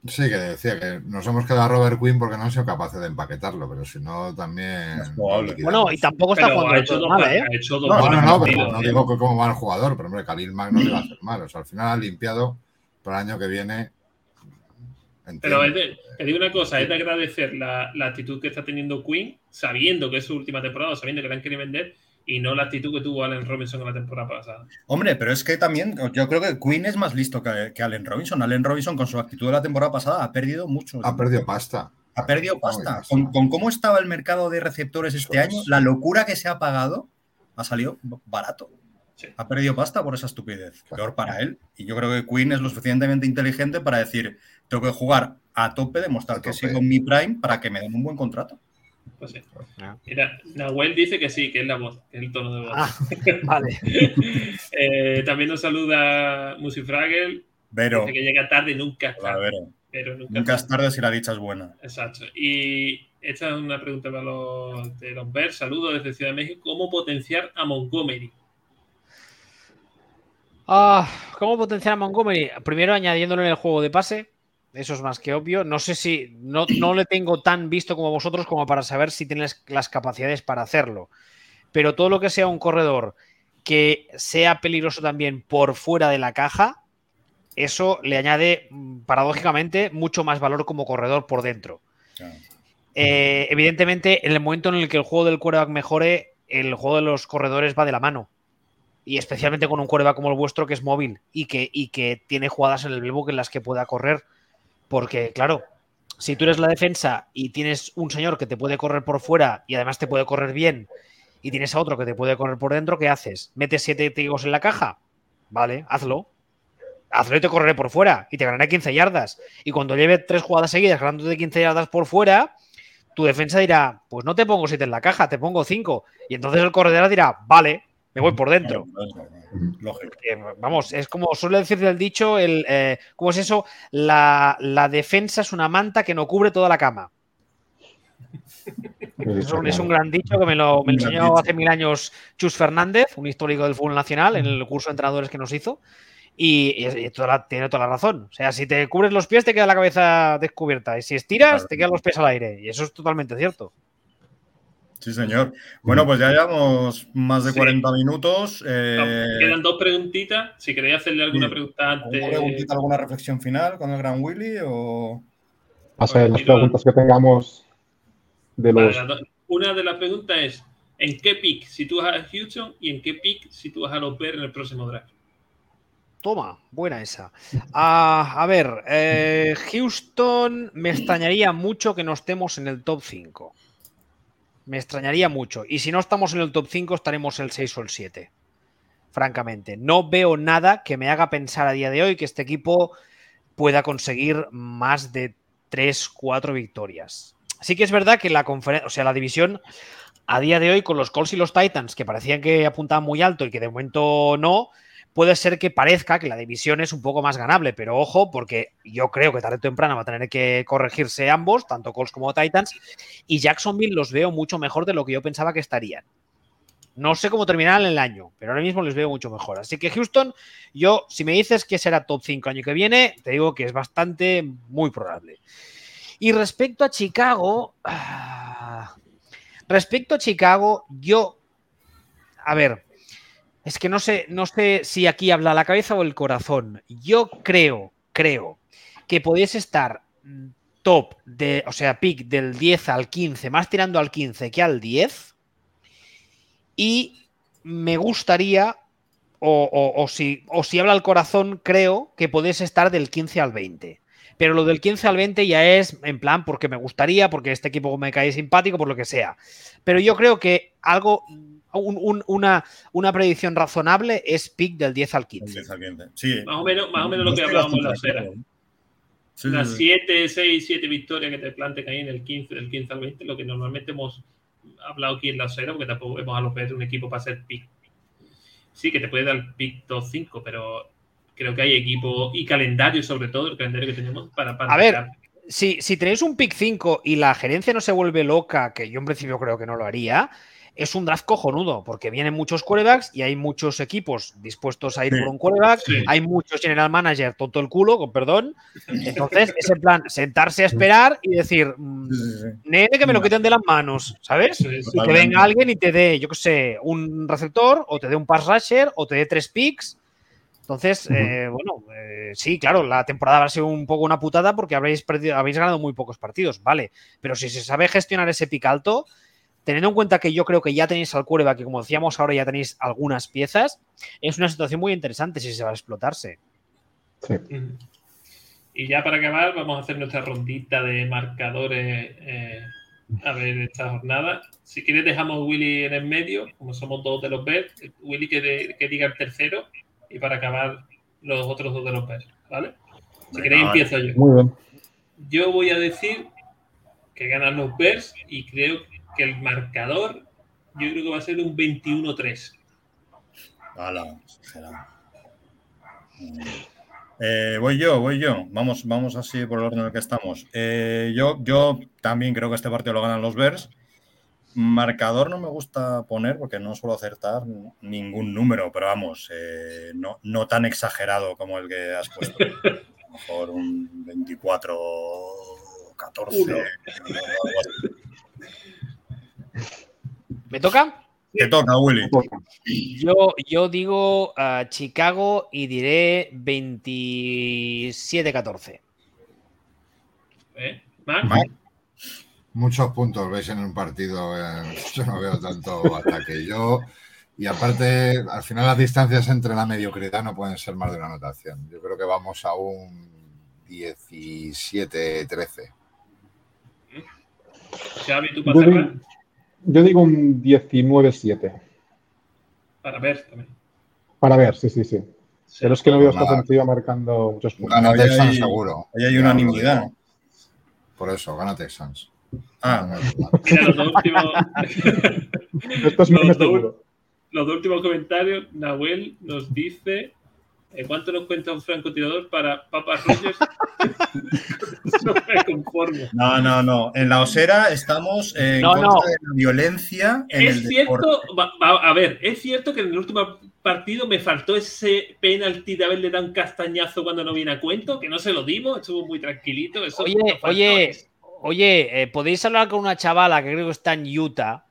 Sí, que decía que nos hemos quedado a Robert Quinn porque no han sido capaces de empaquetarlo, pero si no, también. Bueno, y tampoco está jugando ha hecho mal, ¿eh? ha hecho dos No, no, no, pero no ¿eh? digo que como va el jugador, pero hombre, Khalil Mack no le va a hacer mal. O sea, al final han limpiado para el año que viene. Pero es de- te digo una cosa, es de agradecer la, la actitud que está teniendo Quinn, sabiendo que es su última temporada, sabiendo que la han querido vender, y no la actitud que tuvo Allen Robinson en la temporada pasada. Hombre, pero es que también yo creo que Quinn es más listo que, que Allen Robinson. Allen Robinson, con su actitud de la temporada pasada, ha perdido mucho. Ha perdido pasta. Ha perdido pasta. Con, con cómo estaba el mercado de receptores este Eso año, la locura que se ha pagado ha salido barato. Sí. Ha perdido pasta por esa estupidez. Claro. Peor para él. Y yo creo que Quinn es lo suficientemente inteligente para decir, tengo que jugar a tope, demostrar A que tope. sigo en mi prime para que me den un buen contrato. Pues sí. Mira, Nahuel dice que sí, que es la voz, que es el tono de voz. Ah, *laughs* vale. *laughs* Eh, también nos saluda Musifragel, Pero, dice que llega tarde, nunca es tarde, pero nunca, nunca es es tarde si la dicha es buena. Exacto. Y esta es una pregunta para los de los Bears. Saludos desde Ciudad de México. ¿Cómo potenciar a Montgomery? Ah, ¿Cómo potenciar a Montgomery? Primero añadiéndolo en el juego de pase. Eso es más que obvio. No sé si. No, no le tengo tan visto como vosotros como para saber si tienes las capacidades para hacerlo. Pero todo lo que sea un corredor que sea peligroso también por fuera de la caja, eso le añade, mm, paradójicamente, mucho más valor como corredor por dentro. Claro. Eh, evidentemente, en el momento en el que el juego del quarterback mejore, el juego de los corredores va de la mano. Y especialmente con un quarterback como el vuestro que es móvil y que, y que tiene jugadas en el playbook en las que pueda correr. Porque, claro, si tú eres la defensa y tienes un señor que te puede correr por fuera y además te puede correr bien, y tienes a otro que te puede correr por dentro, ¿qué haces? ¿Metes siete tigos en la caja? Vale, hazlo. Hazlo y te correré por fuera y te ganaré 15 yardas. Y cuando lleve tres jugadas seguidas ganándote 15 yardas por fuera, tu defensa dirá, pues no te pongo 7 en la caja, te pongo 5. Y entonces el corredor dirá, vale, me voy por dentro. Lógico. Vamos, es como suele decir el dicho, el, eh, ¿cómo es eso? La, la defensa es una manta que no cubre toda la cama. *laughs* Es un, es un gran dicho que me lo, me enseñó dicho. hace mil años Chus Fernández, un histórico del fútbol nacional, en el curso de entrenadores que nos hizo. Y, y- y toda la- tiene toda la razón. O sea, si te cubres los pies, te queda la cabeza descubierta. Y si estiras, Claro. te quedan los pies al aire. Y eso es totalmente cierto. Sí, señor. Bueno, pues ya llevamos más de Sí. 40 minutos. eh, Quedan dos preguntitas. Si queréis hacerle alguna sí. pregunta antes. ¿Alguna preguntita, alguna reflexión final con el gran Willy? O... De las preguntas que tengamos de los. Una de las preguntas es: ¿en qué pick sitúas a Houston y en qué pick sitúas a los Bears en el próximo draft? Toma, buena esa. Ah, a ver, eh, Houston me extrañaría mucho que no estemos en el top 5. Me extrañaría mucho. Y si no estamos en el top 5, estaremos el 6 o el 7. Francamente, no veo nada que me haga pensar a día de hoy que este equipo pueda conseguir más de 3, 4 victorias. Sí que es verdad que la conferencia, o sea, la división a día de hoy con los Colts y los Titans, que parecían que apuntaban muy alto y que de momento no, puede ser que parezca que la división es un poco más ganable, pero ojo, porque yo creo que tarde o temprano va a tener que corregirse ambos, tanto Colts como Titans, y Jacksonville los veo mucho mejor de lo que yo pensaba que estarían. No sé cómo terminarán el año, pero ahora mismo les veo mucho mejor. Así que Houston, yo, si me dices que será top 5 año que viene, te digo que es bastante, muy probable. Y respecto a Chicago, ah, respecto a Chicago, yo, a ver, es que no sé, no sé si aquí habla la cabeza o el corazón. Yo creo, creo que podéis estar top de, o sea, pick del 10 al 15, más tirando al 15 que al 10. Y me gustaría, o, o- o si, o si habla el corazón, creo que podéis estar del 15 al 20. Pero lo del 15 al 20 ya es en plan porque me gustaría, porque este equipo me cae simpático, por lo que sea. Pero yo creo que algo, un- un- una, una predicción razonable es pick del 10 al 15. 10 al 15. Sí. Más o menos, más o menos lo que hablábamos en la acuerdo. Sí, sí. 7, 6, 7 victorias que te planten ahí en el 15, del 15 al 20, lo que normalmente hemos hablado aquí en la acera, porque tampoco vemos a los Bears un equipo para hacer pick. Sí, que te puede dar pick 2-5, pero creo que hay equipo y calendario, sobre todo, el calendario que tenemos para. para A ver, si, si tenéis un pick 5 y la gerencia no se vuelve loca, que yo en principio creo que no lo haría, es un draft cojonudo, porque vienen muchos quarterbacks y hay muchos equipos dispuestos a ir por un quarterback, hay muchos general manager tonto el culo, con perdón. Entonces, es en plan, sentarse a esperar y decir, mm, nene, que me lo quiten de las manos, ¿sabes? y que venga alguien y te dé, yo qué sé, un receptor, o te dé un pass rusher, o te dé tres picks. Entonces, eh, bueno, eh, sí, claro, la temporada ha sido un poco una putada porque habréis, perdido, habéis ganado muy pocos partidos, vale. Pero si se sabe gestionar ese pick alto, teniendo en cuenta que yo creo que ya tenéis al quarterback, que como decíamos ahora ya tenéis algunas piezas, es una situación muy interesante si se va a explotarse. Sí. Y ya para acabar, vamos a hacer nuestra rondita de marcadores eh, a ver esta jornada. Si quieres, dejamos a Willy en el medio, como somos dos de los Bears. Willy que, que diga el tercero y para acabar los otros dos de los Bears, ¿vale? Si queréis, empiezo yo. Muy bien. Yo voy a decir que ganan los Bears y creo que que el marcador yo creo que va a ser un 21-3. Eh, voy yo, voy yo. Vamos, vamos así por el orden en el que estamos. Eh, yo, yo también creo que este partido lo ganan los Bears. Marcador no me gusta poner porque no suelo acertar ningún número, pero vamos, eh, no, no, tan exagerado como el que has puesto. *laughs* A lo mejor un 24 14. ¿Me toca? Te toca, Willy. Yo, yo digo uh, Chicago y diré 27-14. ¿Eh? Muchos puntos veis en un partido. Eh, yo no veo tanto ataque. Yo, y aparte, al final las distancias entre la mediocridad no pueden ser más de una anotación. Yo creo que vamos a un 17-13. Xavi, ¿tú para cerrar? Yo digo un 19-7. Para ver también. Para ver, sí, sí, sí. Pero es que no veo esta ofensiva marcando muchos puntos. Gana Texans seguro. Ahí hay unanimidad. Por eso, gana Texans. Ah, Mira, los dos últimos. Esto es los, dos, los dos últimos comentarios, Nahuel nos dice ¿En cuánto nos cuenta un francotirador para Papa Rogers? *laughs* no me conformo. No, no, no. En la osera estamos en no, contra no. de la violencia. En es el cierto, deporte. va- va- a ver, es cierto que en el último partido me faltó ese penalti de haberle dado un castañazo cuando no viene a cuento, que no se lo dimos, estuvo muy tranquilito. Eso Oye, oye, oye, eh, podéis hablar con una chavala que creo que está en Utah,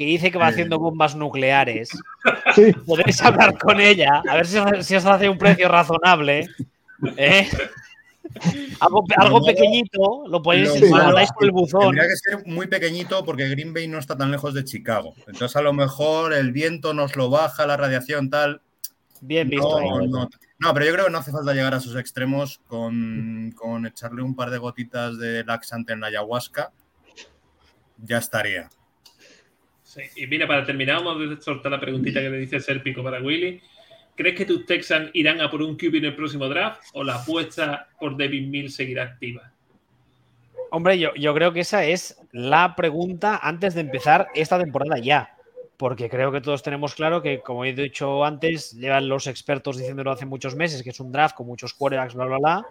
que dice que va Eh. haciendo bombas nucleares. *laughs* Sí, Podéis hablar con ella, a ver si, si os hace un precio razonable. ¿eh? *laughs* Algo, algo pequeñito, lo podéis Lo mandáis por el buzón. Tendría que ser muy pequeñito porque Green Bay no está tan lejos de Chicago. Entonces, a lo mejor el viento nos lo baja, la radiación tal. Bien visto. ahí. No, no, no, pero yo creo que no hace falta llegar a esos extremos con, con echarle un par de gotitas de laxante en la ayahuasca. Ya estaría. Sí, Y mira, para terminar, vamos a soltar la preguntita que le dice Serpico para Willy. ¿Crees que tus Texans irán a por un QB en el próximo draft o la apuesta por David Mills seguirá activa? Hombre, yo, yo creo que esa es la pregunta antes de empezar esta temporada ya. Porque creo que todos tenemos claro que, como he dicho antes, llevan los expertos diciéndolo hace muchos meses, que es un draft con muchos quarterbacks, bla, bla, bla.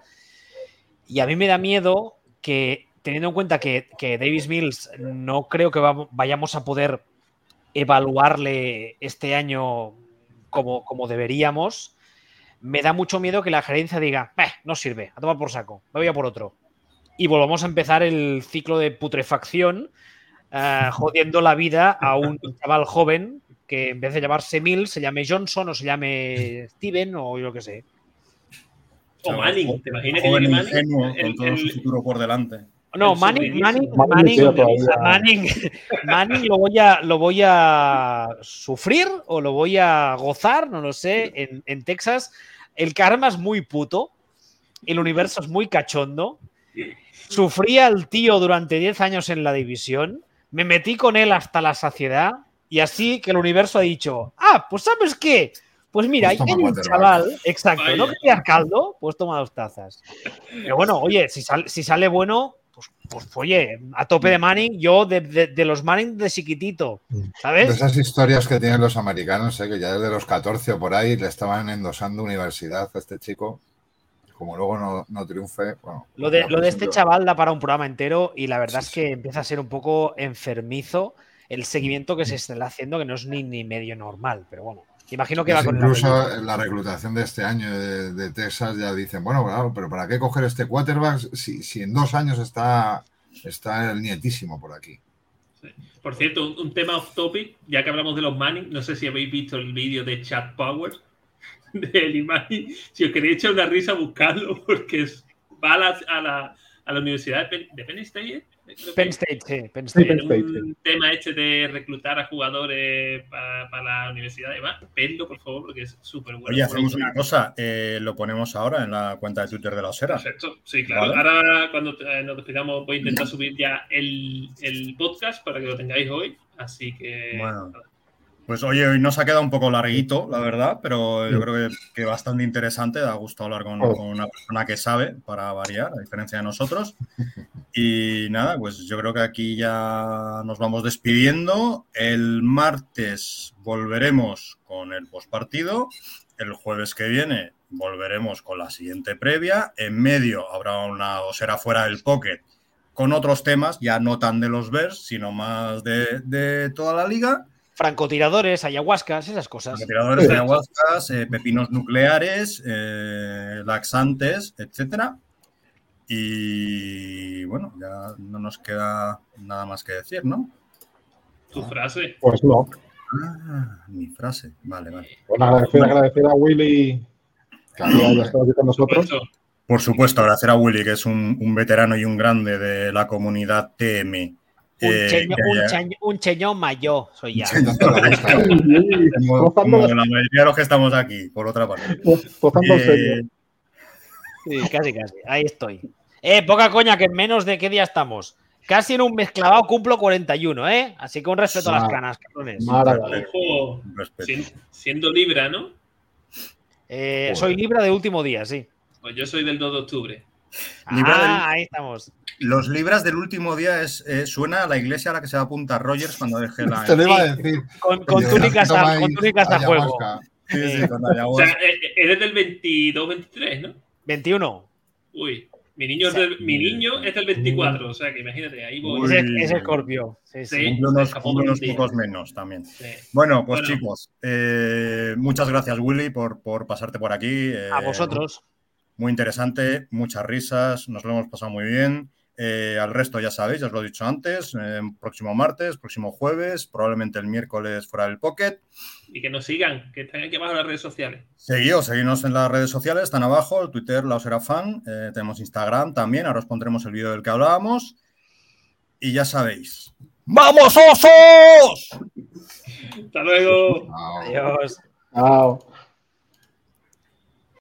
Y a mí me da miedo que, teniendo en cuenta que, que Davis Mills no creo que va- vayamos a poder evaluarle este año como, como deberíamos, me da mucho miedo que la gerencia diga, "Eh, no sirve, a tomar por saco, me voy a por otro. Y volvamos a empezar el ciclo de putrefacción, eh, jodiendo la vida a un chaval joven que en vez de llamarse Mills se llame Johnson o se llame Steven o yo qué sé. O Manning, ¿te imaginas que llegue Manning? ingenuo, con El- todo el- su futuro por delante. No, El Manning. Manning, Manning *laughs* Manning, lo voy a lo voy a sufrir o lo voy a gozar, no lo sé. En, en Texas el karma es muy puto, el universo es muy cachondo. Sufrí al tío durante 10 años en la división, me metí con él hasta la saciedad y así que el universo ha dicho, ah, pues sabes qué, pues mira, Pues hay un chaval, exacto, ¿no Vaya. querías caldo? Pues toma dos tazas. Pero bueno, oye, si, sal- si sale bueno, pues, pues oye, a tope de Manning, yo de, de- de los Manning de chiquitito, De ¿sabes? esas historias que tienen los americanos, ¿eh? que ya desde los 14 o por ahí le estaban endosando universidad a este chico. Como luego no, no triunfe. Bueno, Lo de, lo de este chaval da para un programa entero y la verdad Sí, es que empieza a ser un poco enfermizo el seguimiento que se está haciendo, que no es ni, ni medio normal, pero bueno. Imagino que va con incluso en la reclutación de este año de, de Texas ya dicen, bueno, claro, pero ¿para qué coger este quarterback si, si en dos años está, está el nietísimo por aquí? Por cierto, un, un tema off topic, ya que hablamos de los Manning, no sé si habéis visto el vídeo de Chad Power *laughs* de Eli Manning. Si os queréis echar una risa, buscadlo, *laughs* porque es, va a la, a la, a la Universidad de Penn, de Penn State. Penn State, sí, Penn State. Penn State, un tema este de reclutar a jugadores para, para la universidad y demás. Pedlo, por favor, porque es súper bueno. Oye, hacemos una cosa, eh, lo ponemos ahora en la cuenta de Twitter de la Osera. Perfecto, sí, claro. Vale. Ahora, cuando eh, nos despidamos, voy a intentar subir ya el, el podcast para que lo tengáis hoy. Así que. Bueno. Pues oye, hoy nos ha quedado un poco larguito, la verdad, pero yo creo que, que bastante interesante. Da gusto hablar con, Oh. con una persona que sabe, para variar, a diferencia de nosotros. Y nada, pues yo creo que aquí ya nos vamos despidiendo. El martes volveremos con el postpartido. El jueves que viene volveremos con la siguiente previa. En medio habrá una osera fuera del pocket con otros temas, ya no tan de los Bears, sino más de, de toda la liga. Francotiradores, ayahuascas, esas cosas. Tiradores de ayahuascas, eh, pepinos nucleares, eh, laxantes, etcétera. Y bueno, ya no nos queda nada más que decir, ¿no? Tu frase. Pues no. Ah, mi frase. Vale, vale. Bueno, agradecer, agradecer a Willy que haya hombre. estado aquí con nosotros. Por supuesto, agradecer a Willy, que es un, un veterano y un grande de la comunidad TM. Un, eh, cheño, que un, haya- cheño, un cheñón mayor, soy ya. *laughs* Como, como la mayoría de los que estamos aquí, por otra parte. rozando el Eh. Sí, casi, casi. Ahí estoy. Eh, poca coña, que en menos de qué día estamos. Casi en un mes clavado cumplo 41, ¿eh? Así que un respeto a las canas, cabrones. Ojo, siendo Libra, ¿no? Eh, soy Libra de último día, sí. Pues yo soy del 2 de octubre. Libra del- Ah, ahí estamos. Los libras del último día es, eh, suena a la iglesia a la que se va a apuntar Rogers cuando deje la. *laughs* Te lo iba a decir. Con, con túnicas, a, con túnicas a juego. Sí, sí, con la O sea, eh, eh, eres del 22-23, ¿no? 21. Uy, mi niño, es del, mi niño es del 24, o sea que imagínate, ahí voy. Uy. Es, es Escorpio. Sí, sí. Unos, pocos menos también. Sí. Bueno, pues Bueno. chicos, eh, muchas gracias, Willy, por, por pasarte por aquí. eh, A vosotros. Muy interesante, muchas risas, nos lo hemos pasado muy bien. Eh, al resto ya sabéis, ya os lo he dicho antes, eh, próximo martes, próximo jueves, probablemente el miércoles fuera del Pocket. Y que nos sigan, que están aquí abajo en las redes sociales. Seguíos, seguidnos en las redes sociales, están abajo, el Twitter, la Osera Fan, eh, tenemos Instagram también, ahora os pondremos el vídeo del que hablábamos. Y ya sabéis. ¡Vamos, osos! Hasta luego. Adiós. Chao.